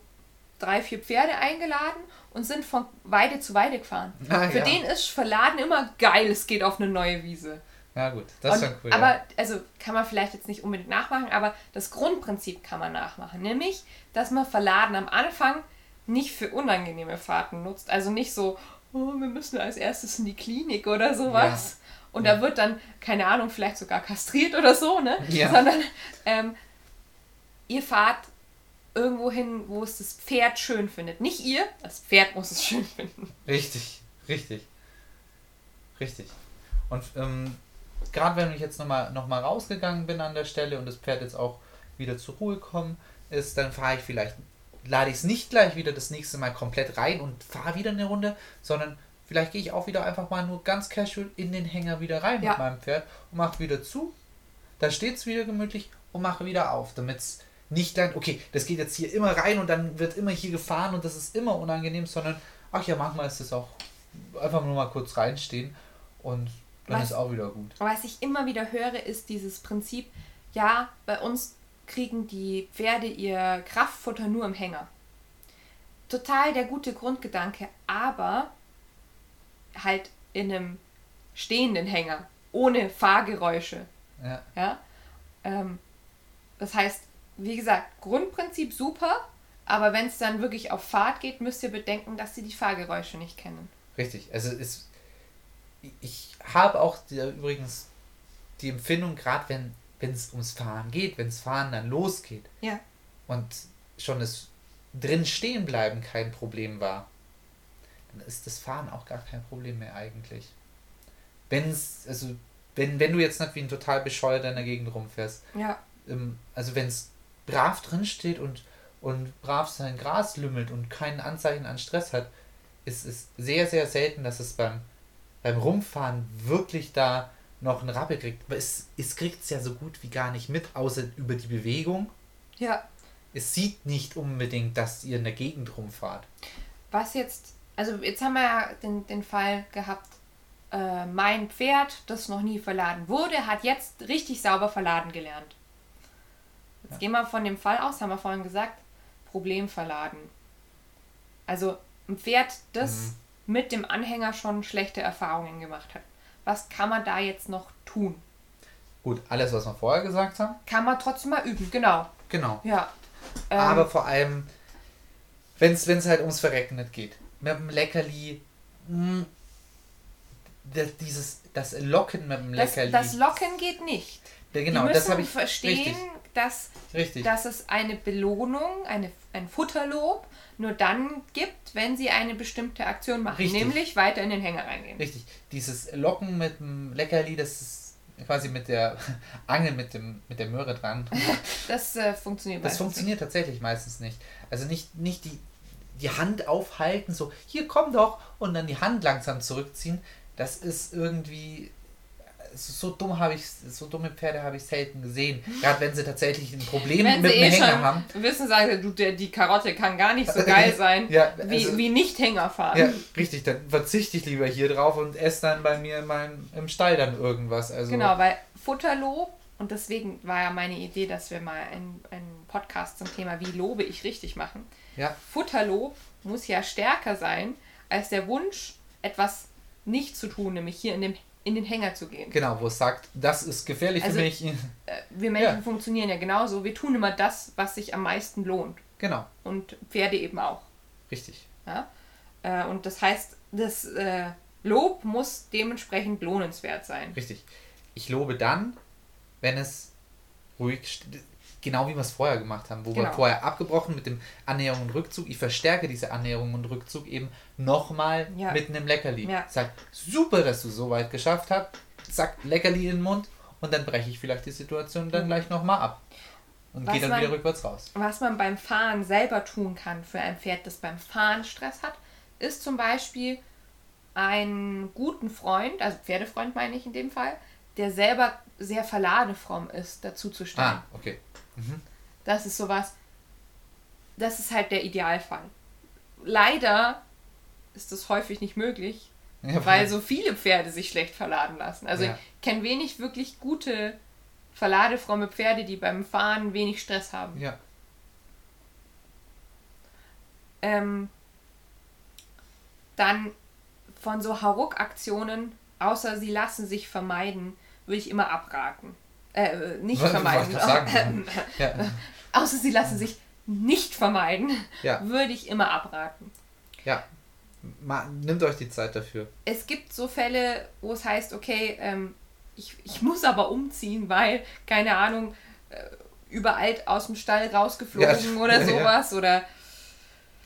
drei, vier Pferde eingeladen und sind von Weide zu Weide gefahren. Ah, Für ja. den ist Verladen immer geil, es geht auf eine neue Wiese. Ja gut, das ist schon cool. aber ja. also kann man vielleicht jetzt nicht unbedingt nachmachen, aber das Grundprinzip kann man nachmachen, nämlich, dass man Verladen am Anfang nicht für unangenehme Fahrten nutzt, also nicht so, oh, wir müssen als erstes in die Klinik oder sowas. Und Ja. da wird dann, keine Ahnung, vielleicht sogar kastriert oder so, ne? Ja. Sondern ähm, ihr fahrt irgendwo hin, wo es das Pferd schön findet. Nicht ihr, das Pferd muss es schön finden. Richtig, richtig. Richtig. Und ähm, gerade wenn ich jetzt nochmal noch mal rausgegangen bin an der Stelle und das Pferd jetzt auch wieder zur Ruhe kommen ist, dann fahre ich vielleicht, lade ich es nicht gleich wieder das nächste Mal komplett rein und fahre wieder eine Runde, sondern vielleicht gehe ich auch wieder einfach mal nur ganz casual in den Hänger wieder rein Ja. mit meinem Pferd und mache wieder zu. Da steht es wieder gemütlich und mache wieder auf, damit es nicht dann, okay, das geht jetzt hier immer rein und dann wird immer hier gefahren und das ist immer unangenehm, sondern, ach ja, manchmal ist es auch einfach nur mal kurz reinstehen und dann Was- ist auch wieder gut. Was ich immer wieder höre, ist dieses Prinzip, ja, bei uns kriegen die Pferde ihr Kraftfutter nur im Hänger. Total der gute Grundgedanke, aber halt in einem stehenden Hänger, ohne Fahrgeräusche. Ja, Ja? Ähm, das heißt, wie gesagt, Grundprinzip super, aber wenn es dann wirklich auf Fahrt geht, müsst ihr bedenken, dass sie die Fahrgeräusche nicht kennen. richtig. Also es, ich habe auch die, übrigens die Empfindung, gerade wenn wenn es ums Fahren geht, wenn das Fahren dann losgeht Ja. und schon das drin stehen bleiben kein Problem war, dann ist das Fahren auch gar kein Problem mehr eigentlich. Wenn es, also wenn, wenn du jetzt nicht wie ein total bescheuerter in der Gegend rumfährst, Ja. ähm, also wenn es brav drin steht und, und brav sein Gras lümmelt und kein Anzeichen an Stress hat, ist es sehr, sehr selten, dass es beim, beim Rumfahren wirklich da noch einen Rappel kriegt. Aber es, es kriegt es ja so gut wie gar nicht mit, außer über die Bewegung. Ja. Es sieht nicht unbedingt, dass ihr in der Gegend rumfahrt. Was jetzt, also jetzt haben wir ja den, den Fall gehabt, äh, mein Pferd, das noch nie verladen wurde, hat jetzt richtig sauber verladen gelernt. Jetzt Ja. gehen wir von dem Fall aus, haben wir vorhin gesagt, Problem verladen. Also ein Pferd, das Mhm. Mit dem Anhänger schon schlechte Erfahrungen gemacht hat. Was kann man da jetzt noch tun? Gut, alles, was wir vorher gesagt haben, Kann man trotzdem mal üben, genau. genau. Ja. Ähm, Aber vor allem, wenn es halt ums Verrecken nicht geht. Mit dem Leckerli, mh, das, dieses, das Locken mit dem das, Leckerli. das Locken geht nicht. Ja, genau, das habe ich verstehen, Richtig, dass richtig. dass es eine Belohnung, eine, ein Futterlob nur dann gibt, wenn sie eine bestimmte Aktion machen, Richtig. nämlich weiter in den Hänger reingehen. Richtig. Dieses Locken mit dem Leckerli, das ist quasi mit der Angel mit, dem, mit der Möhre dran. Das äh, funktioniert Das funktioniert tatsächlich meistens nicht. Also nicht, nicht die, die Hand aufhalten, so, hier komm doch, und dann die Hand langsam zurückziehen. Das ist irgendwie. So, dumm habe ich so dumme Pferde habe ich selten gesehen. Gerade wenn sie tatsächlich ein Problem Wenn mit dem eh Hänger haben. wissen, sagen sie, du, der, die Karotte kann gar nicht so geil sein, Ja, wie, also- wie nicht Hänger fahren. Ja, richtig, dann verzichte ich lieber hier drauf und esse dann bei mir in meinem, im Stall dann irgendwas. Also, Genau, weil Futterlob, und deswegen war ja meine Idee, dass wir mal einen, einen Podcast zum Thema Wie lobe ich richtig machen. Ja, Futterlob muss ja stärker sein als der Wunsch, etwas nicht zu tun, nämlich hier in, dem, in den Hänger zu gehen. genau, wo es sagt, das ist gefährlich Also- für mich. Äh, wir Menschen Ja. funktionieren ja genauso. Wir tun immer das, was sich am meisten lohnt. Genau, Und Pferde eben auch. richtig. Ja? Äh, und das heißt, das äh, Lob muss dementsprechend lohnenswert sein. Richtig. Ich lobe dann, wenn es ruhig, st- genau wie wir es vorher gemacht haben, wo wir Genau. vorher abgebrochen mit dem Annäherung und Rückzug. Ich verstärke diese Annäherung und Rückzug eben nochmal Ja. mit einem Leckerli. Ja. Sag, super, dass du so weit geschafft hast. Zack, Leckerli in den Mund und dann breche ich vielleicht die Situation dann Mhm. gleich nochmal ab. Und gehe dann man- wieder rückwärts raus. Was man beim Fahren selber tun kann für ein Pferd, das beim Fahren Stress hat, ist zum Beispiel einen guten Freund, also Pferdefreund meine ich in dem Fall, der selber sehr verladefromm ist, dazu zu stellen. Ah, okay. Das ist sowas, das ist halt der Idealfall. Leider ist das häufig nicht möglich, Ja, weil so viele Pferde sich schlecht verladen lassen. Also Ja. ich kenne wenig wirklich gute, verladefromme Pferde, die beim Fahren wenig Stress haben. Ja, Ähm, dann von so Hauruck-Aktionen, außer sie lassen sich vermeiden, würde ich immer abraten. Äh, äh, nicht Was- vermeiden. was sagen? ja, außer sie lassen sich nicht vermeiden, ja, würde ich immer abraten. ja. Ma, nimmt euch die Zeit dafür. Es gibt so Fälle, wo es heißt, okay, ähm, ich, ich muss aber umziehen, weil, keine Ahnung, äh, überall aus dem Stall rausgeflogen Ja, oder sowas oder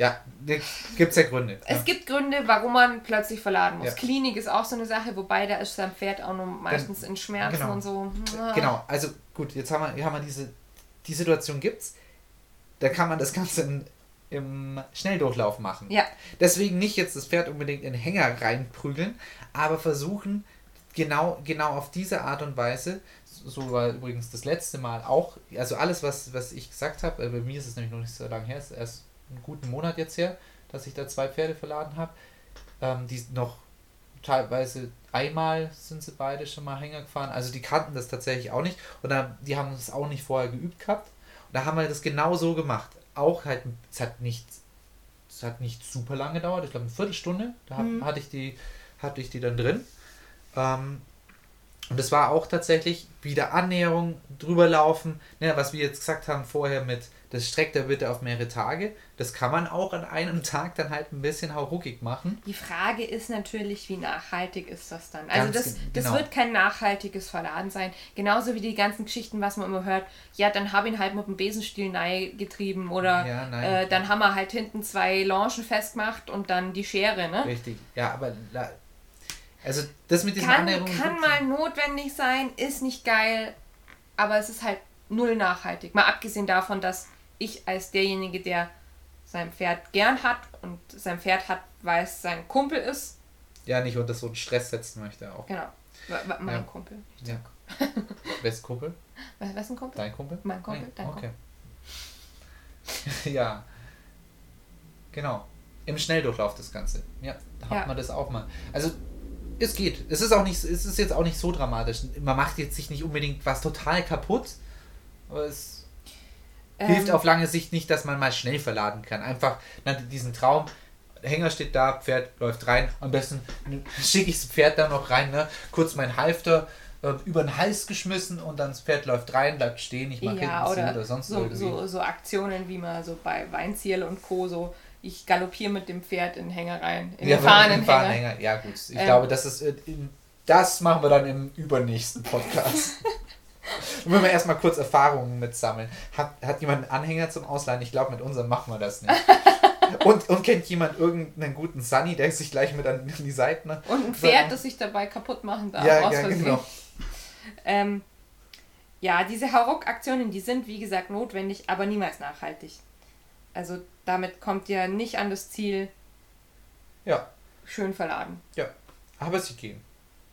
Ja, gibt es ja Gründe. Es ja. gibt Gründe, warum man plötzlich verladen muss. Ja. Klinik ist auch so eine Sache, wobei da ist sein Pferd auch noch meistens in Schmerzen genau. und so. Genau, also gut, jetzt haben wir, hier haben wir diese, die Situation gibt's. Da kann man das Ganze in, im Schnelldurchlauf machen. Ja. Deswegen nicht jetzt das Pferd unbedingt in den Hänger reinprügeln, aber versuchen genau, genau auf diese Art und Weise, so war übrigens das letzte Mal auch, also alles, was, was ich gesagt habe, äh, bei mir ist es nämlich noch nicht so lange her, ist erst einen guten Monat jetzt her, dass ich da zwei Pferde verladen habe, ähm, die noch teilweise einmal sind sie beide schon mal Hänger gefahren, also die kannten das tatsächlich auch nicht und dann, die haben das auch nicht vorher geübt gehabt und da haben wir das genau so gemacht. Auch halt, es hat nicht, es hat nicht super lange gedauert, ich glaube eine Viertelstunde, da Mhm. hatte ich die, hatte ich die dann drin. Ähm, und es war auch tatsächlich wieder Annäherung, drüber laufen, ne, was wir jetzt gesagt haben vorher mit, das streckt er bitte auf mehrere Tage. Das kann man auch an einem Tag dann halt ein bisschen hauruckig machen. Die Frage ist natürlich, wie nachhaltig ist das dann? Also Ganz das, das genau. wird kein nachhaltiges Verladen sein. Genauso wie die ganzen Geschichten, was man immer hört. Ja, dann habe ihn halt mit dem Besenstiel nahe getrieben oder Ja, äh, dann haben wir halt hinten zwei Launchen festgemacht und dann die Schere, ne? Richtig. Ja, aber also das mit diesen Kann, Annäherungen. kann mal notwendig sein, ist nicht geil, aber es ist halt null nachhaltig. Mal abgesehen davon, dass ich als derjenige, der sein Pferd gern hat und sein Pferd hat, weil es sein Kumpel ist, Ja, nicht unter so einen Stress setzen möchte auch. genau, mein Ja. Kumpel. Ja. Wer ist Kumpel? Ein Kumpel? Dein Kumpel? Mein Kumpel, Nein? dein okay. ja. Genau. Im Schnelldurchlauf das Ganze. Ja, da hat Ja. man das auch mal. Also, es geht. Es ist auch nicht, es ist jetzt auch nicht so dramatisch. Man macht jetzt sich nicht unbedingt was total kaputt, aber es hilft Ähm, auf lange Sicht nicht, dass man mal schnell verladen kann. Einfach diesen Traum. Hänger steht da, Pferd läuft rein. Am besten schicke ich das Pferd da noch rein, ne? kurz mein Halfter äh, über den Hals geschmissen und dann das Pferd läuft rein, bleibt stehen, ich mache Ja, hinten oder, oder sonst so, irgendwie. so, so Aktionen wie man so bei Weinziel und Co. so, ich galoppiere mit dem Pferd in den Hänger rein, in ja, Fahnenhänger. Fahnenhänger. Ja gut, ich Ähm. glaube, das ist äh, das machen wir dann im übernächsten Podcast. Und wenn wir erstmal kurz Erfahrungen mitsammeln. Hat, hat jemand einen Anhänger zum Ausleihen? Ich glaube, mit unserem machen wir das nicht. und, und kennt jemand irgendeinen guten Sunny, der sich gleich mit an die Seiten. Und ein Pferd, das sich dabei kaputt machen darf. ja, ja, genau. Ähm, ja, diese Hauruck-Aktionen, die sind wie gesagt notwendig, aber niemals nachhaltig. Also damit kommt ihr nicht an das Ziel, Ja, schön verladen. ja. Aber sie gehen.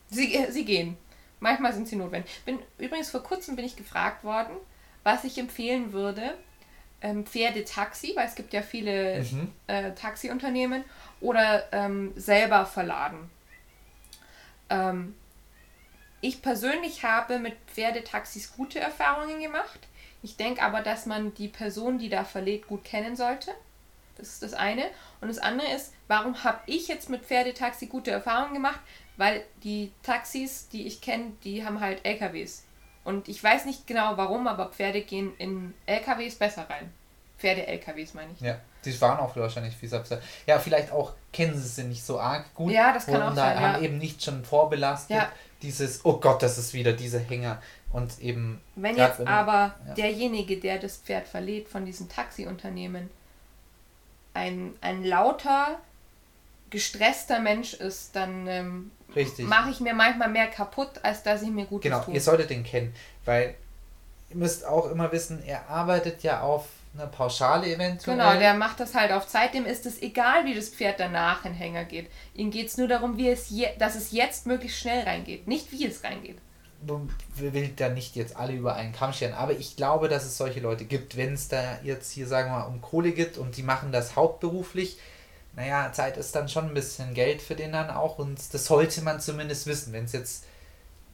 Sie, äh, sie gehen. Manchmal sind sie notwendig. Bin, übrigens, vor kurzem bin ich gefragt worden, was ich empfehlen würde. Ähm, Pferdetaxi, weil es gibt ja viele Mhm. äh, Taxiunternehmen, oder ähm, selber verladen. Ähm, ich persönlich habe mit Pferdetaxis gute Erfahrungen gemacht. Ich denke aber, dass man die Person, die da verlädt, gut kennen sollte. Das ist das eine. Und das andere ist, warum habe ich jetzt mit Pferdetaxi gute Erfahrungen gemacht? Weil die Taxis, die ich kenne, die haben halt LKWs. Und ich weiß nicht genau warum, aber Pferde gehen in LKWs besser rein. Pferde-LKWs meine ich. Ja, die waren auch wahrscheinlich viel Sapsa. Ja, vielleicht auch kennen sie sie nicht so arg gut. Ja, das kann und auch sein, haben ja. eben nicht schon vorbelastet. Ja. Dieses, oh Gott, das ist wieder diese Hänger. Und eben. Wenn jetzt wenn- aber ja. derjenige, der das Pferd verlädt von diesem Taxiunternehmen, ein, ein lauter, gestresster Mensch ist, dann ähm, mache ich mir manchmal mehr kaputt, als dass ich mir Gutes Genau, tue. ihr solltet den kennen, weil ihr müsst auch immer wissen, er arbeitet ja auf eine Pauschale eventuell. Genau, der macht das halt auf Zeit. Dem ist es egal, wie das Pferd danach in Hänger geht. Ihm geht es nur darum, wie es je, dass es jetzt möglichst schnell reingeht, nicht wie es reingeht. Will da nicht jetzt alle über einen Kamm scheren, aber ich glaube, dass es solche Leute gibt, wenn es da jetzt hier, sagen wir mal, um Kohle geht und die machen das hauptberuflich. Naja, Zeit ist dann schon ein bisschen Geld für den dann auch und das sollte man zumindest wissen. Wenn es jetzt,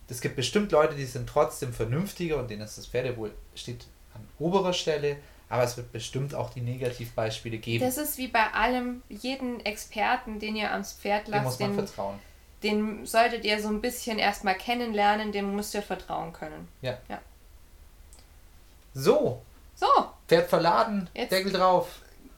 es gibt bestimmt Leute, die sind trotzdem vernünftiger und denen ist das Pferdewohl steht an oberer Stelle, aber es wird bestimmt auch die Negativbeispiele geben. Das ist wie bei allem, jeden Experten, den ihr ans Pferd Dem muss lasst, man den, vertrauen. Den solltet ihr so ein bisschen erstmal kennenlernen, dem müsst ihr vertrauen können. So, So, Pferd verladen, Jetzt- Deckel drauf.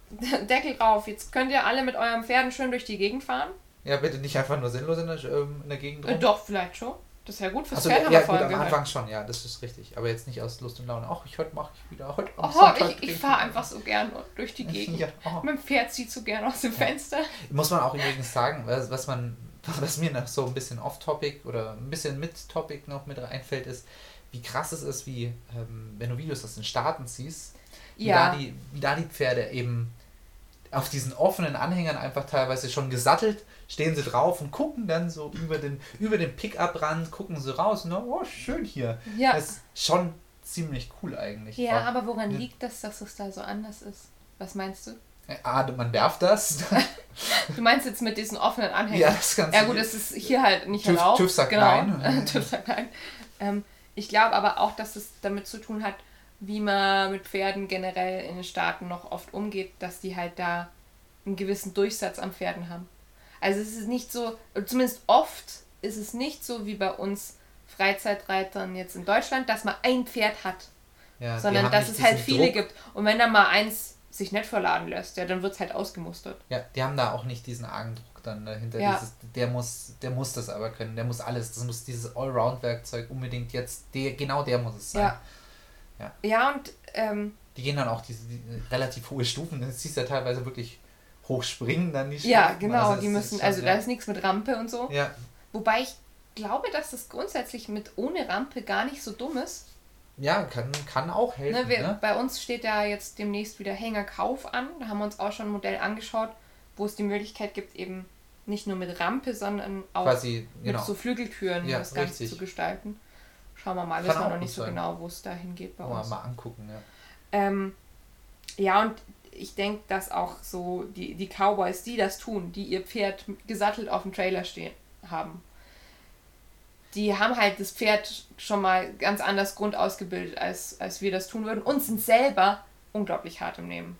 Deckel drauf. Jetzt könnt ihr alle mit eurem Pferden schön durch die Gegend fahren. Ja, bitte nicht einfach nur sinnlos in der, ähm, in der Gegend Äh, rum. doch, vielleicht schon. Das ist ja gut fürs Also, Pferd, ja, gut, am gehört. Anfang schon, ja, das ist richtig. Aber jetzt nicht aus Lust und Laune. Ach, ich heute mache ich wieder. Heute Oh, ich, ich fahre einfach so gern durch die Gegend. Ja, oh. Mein Pferd zieht so gern aus dem Fenster. Muss man auch übrigens sagen, was, was man, was mir noch so ein bisschen off-topic oder ein bisschen mit Topic noch mit einfällt, ist, wie krass es ist, wie, ähm, wenn du Videos aus den Staaten siehst, wie, Ja. da die, wie da die Pferde eben auf diesen offenen Anhängern einfach teilweise schon gesattelt, stehen sie drauf und gucken dann so über den, über den Pickup-Rand, gucken sie raus und dann, oh, schön hier. Ja. Das ist schon ziemlich cool eigentlich. Ja, aber woran liegt das, dass es da so anders ist? Was meinst du? Ah, man darf das. Du meinst jetzt mit diesen offenen Anhängern? ja, das kannst Ja gut, es ist hier halt nicht TÜV erlaubt. TÜV sagt genau. nein. TÜV sagt nein. Ähm, ich glaube aber auch, dass es damit zu tun hat, wie man mit Pferden generell in den Staaten noch oft umgeht, dass die halt da einen gewissen Durchsatz an Pferden haben. Also es ist nicht so, zumindest oft ist es nicht so wie bei uns Freizeitreitern jetzt in Deutschland, dass man ein Pferd hat, Ja, sondern dass es halt viele Druck. gibt. Und wenn da mal eins sich nicht verladen lässt, ja, dann wird es halt ausgemustert. Ja, die haben da auch nicht diesen argen Druck dann dahinter. Ja. Dieses, der, muss, der muss das aber können, der muss alles. Das muss dieses Allround-Werkzeug unbedingt jetzt, der, genau der muss es sein. Ja. Ja. Ja, und ähm, Die gehen dann auch diese die, relativ hohe Stufen. Das siehst du ja teilweise wirklich hochspringen dann die ja, Stufen. genau, es die müssen, schon, also ja. da ist nichts mit Rampe und so. Ja, Wobei ich glaube, dass das grundsätzlich mit ohne Rampe gar nicht so dumm ist. Ja kann, kann auch helfen. Ne, wir, ne? Bei uns steht ja jetzt demnächst wieder Hängerkauf an. Da haben wir uns auch schon ein Modell angeschaut, wo es die Möglichkeit gibt, eben nicht nur mit Rampe, sondern auch Quasi, genau. mit so Flügeltüren Ja, das Ganze richtig. zu gestalten. Schauen wir mal, Kann wissen wir noch nicht so sein. genau, wo es dahin geht bei man uns. mal angucken, ja. Ähm, ja, und ich denke, dass auch so die, die Cowboys, die das tun, die ihr Pferd gesattelt auf dem Trailer stehen haben, die haben halt das Pferd schon mal ganz anders Grund ausgebildet, als, als wir das tun würden und sind selber unglaublich hart im Nehmen.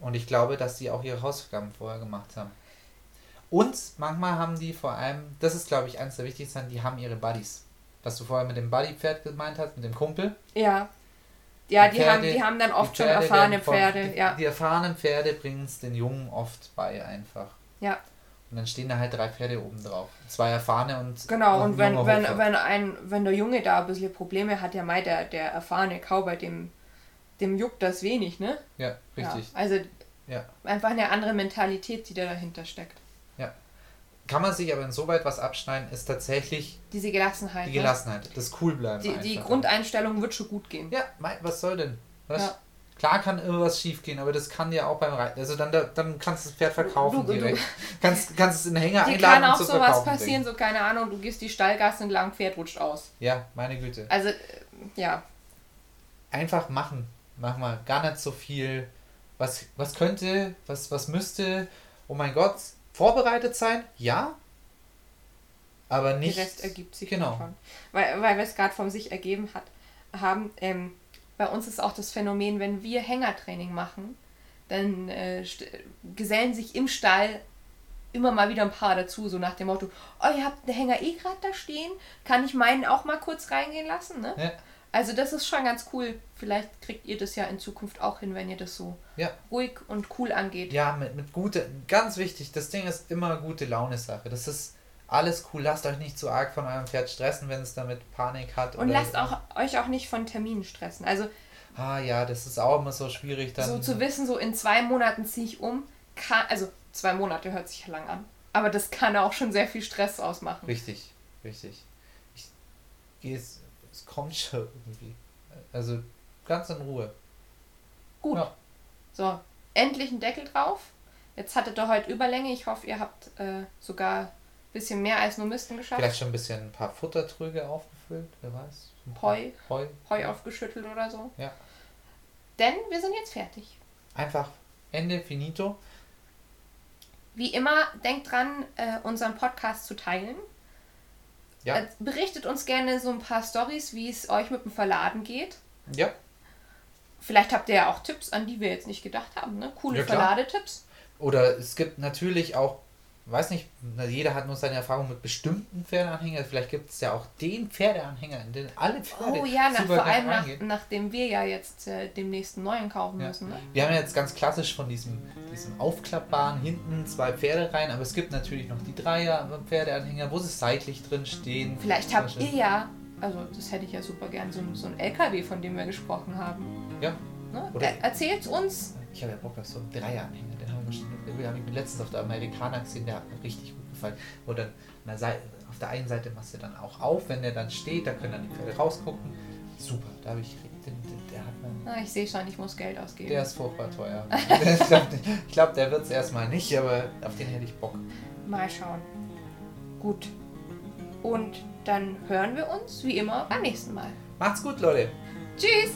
Und ich glaube, dass die auch ihre Hausaufgaben vorher gemacht haben. Und manchmal haben die vor allem, das ist glaube ich eines der wichtigsten, die haben ihre Buddies. Was du vorher mit dem Buddy-Pferd gemeint hast, mit dem Kumpel. Ja. Ja, Die die, haben, Pferde- die haben dann oft Die schon Pferde erfahrene werden von- Pferde. Die, Ja. die erfahrenen Pferde bringen es den Jungen oft bei einfach. Ja. Und dann stehen da halt drei Pferde oben drauf. Zwei erfahrene und. Genau, und wenn, wenn, wenn, ein, wenn der Junge da ein bisschen Probleme hat, ja, mei, der, der erfahrene Cowboy, dem, dem juckt das wenig, ne? Ja, richtig. Ja, also Ja. einfach eine andere Mentalität, die da dahinter steckt. Kann man sich aber insoweit was abschneiden, ist tatsächlich Diese Gelassenheit. die ne? Gelassenheit. Das Coolbleiben. Die, die. Grundeinstellung wird schon gut gehen. Ja, mei, was soll denn? Was? Ja. Klar kann irgendwas schief gehen, aber das kann ja auch beim Reiten. Also dann, dann kannst du das Pferd verkaufen Du- du- direkt. Kannst, kannst es in den Hänger Dir einladen kann auch und zu sowas verkaufen passieren, bringen. so keine Ahnung, du gehst die Stallgasse entlang, Pferd rutscht aus. Ja, meine Güte. Also, ja. Einfach machen. Mach mal gar nicht so viel. Was, was könnte, was, was müsste, oh mein Gott, vorbereitet sein? Ja. Aber nicht. Der Rest ergibt sich genau. davon. Weil, weil wir es gerade von sich ergeben hat, haben. Ähm, bei uns ist auch das Phänomen, wenn wir Hängertraining machen, dann äh, gesellen sich im Stall immer mal wieder ein paar dazu, so nach dem Motto, oh, ihr habt den Hänger eh gerade da stehen, kann ich meinen auch mal kurz reingehen lassen, ne? Ja. Also das ist schon ganz cool. Vielleicht kriegt ihr das ja in Zukunft auch hin, wenn ihr das so Ja. ruhig und cool angeht. Ja, mit, mit gute, ganz wichtig, das Ding ist immer gute Laune-Sache. Das ist alles cool. Lasst euch nicht zu arg von eurem Pferd stressen, wenn es damit Panik hat. Und oder- lasst auch, euch auch nicht von Terminen stressen. Also Ah ja, das ist auch immer so schwierig dann. so zu wissen, so in zwei Monaten ziehe ich um, kann, also zwei Monate hört sich ja lang an, aber das kann auch schon sehr viel Stress ausmachen. Richtig, richtig. Ich gehe es, es kommt schon irgendwie. Also ganz in Ruhe. Gut. Ja. So, endlich ein Deckel drauf. Jetzt hattet ihr heute Überlänge. Ich hoffe, ihr habt äh, sogar bisschen mehr als nur Misten geschafft. Vielleicht schon ein bisschen ein paar Futtertröge aufgefüllt, wer weiß. Heu. Heu. Heu aufgeschüttelt oder so. Ja. Denn wir sind jetzt fertig. Einfach Ende, finito. Wie immer, denkt dran, äh, unseren Podcast zu teilen. Ja. Äh, berichtet uns gerne so ein paar Stories, wie es euch mit dem Verladen geht. Ja, Vielleicht habt ihr ja auch Tipps, an die wir jetzt nicht gedacht haben. Ne? Coole Ja. Verladetipps. Oder es gibt natürlich auch weiß nicht, jeder hat nur seine Erfahrung mit bestimmten Pferdeanhängern. Vielleicht gibt es ja auch den Pferdeanhänger, in den alle Pferde Oh ja, nach, vor allem nach, nachdem wir ja jetzt äh, demnächst einen neuen kaufen Ja. müssen. Ne? Wir haben ja jetzt ganz klassisch von diesem, diesem aufklappbaren hinten zwei Pferde rein, aber es gibt natürlich noch die Dreier Pferdeanhänger, wo sie seitlich drin stehen. Vielleicht habt ihr ja, also das hätte ich ja super gern, so, ein- so ein LKW, von dem wir gesprochen haben. Ja, Ne? Oder- Er, erzählt uns. ich habe ja Bock auf so einen Dreieranhänger, haben wir schon, den habe ich mir letztens auf der Amerikaner gesehen, der hat mir richtig gut gefallen. Wo dann auf der einen Seite machst du dann auch auf, wenn der dann steht, da können dann die Pferde rausgucken. Super, da habe ich, den, den, der hat mir Ah, ich sehe schon, ich muss Geld ausgeben. Der ist furchtbar teuer. ich glaube, glaub, der wird es erstmal nicht, aber auf den hätte ich Bock. Mal schauen. Gut. Und dann hören wir uns wie immer beim nächsten Mal. Macht's gut, Leute. Tschüss.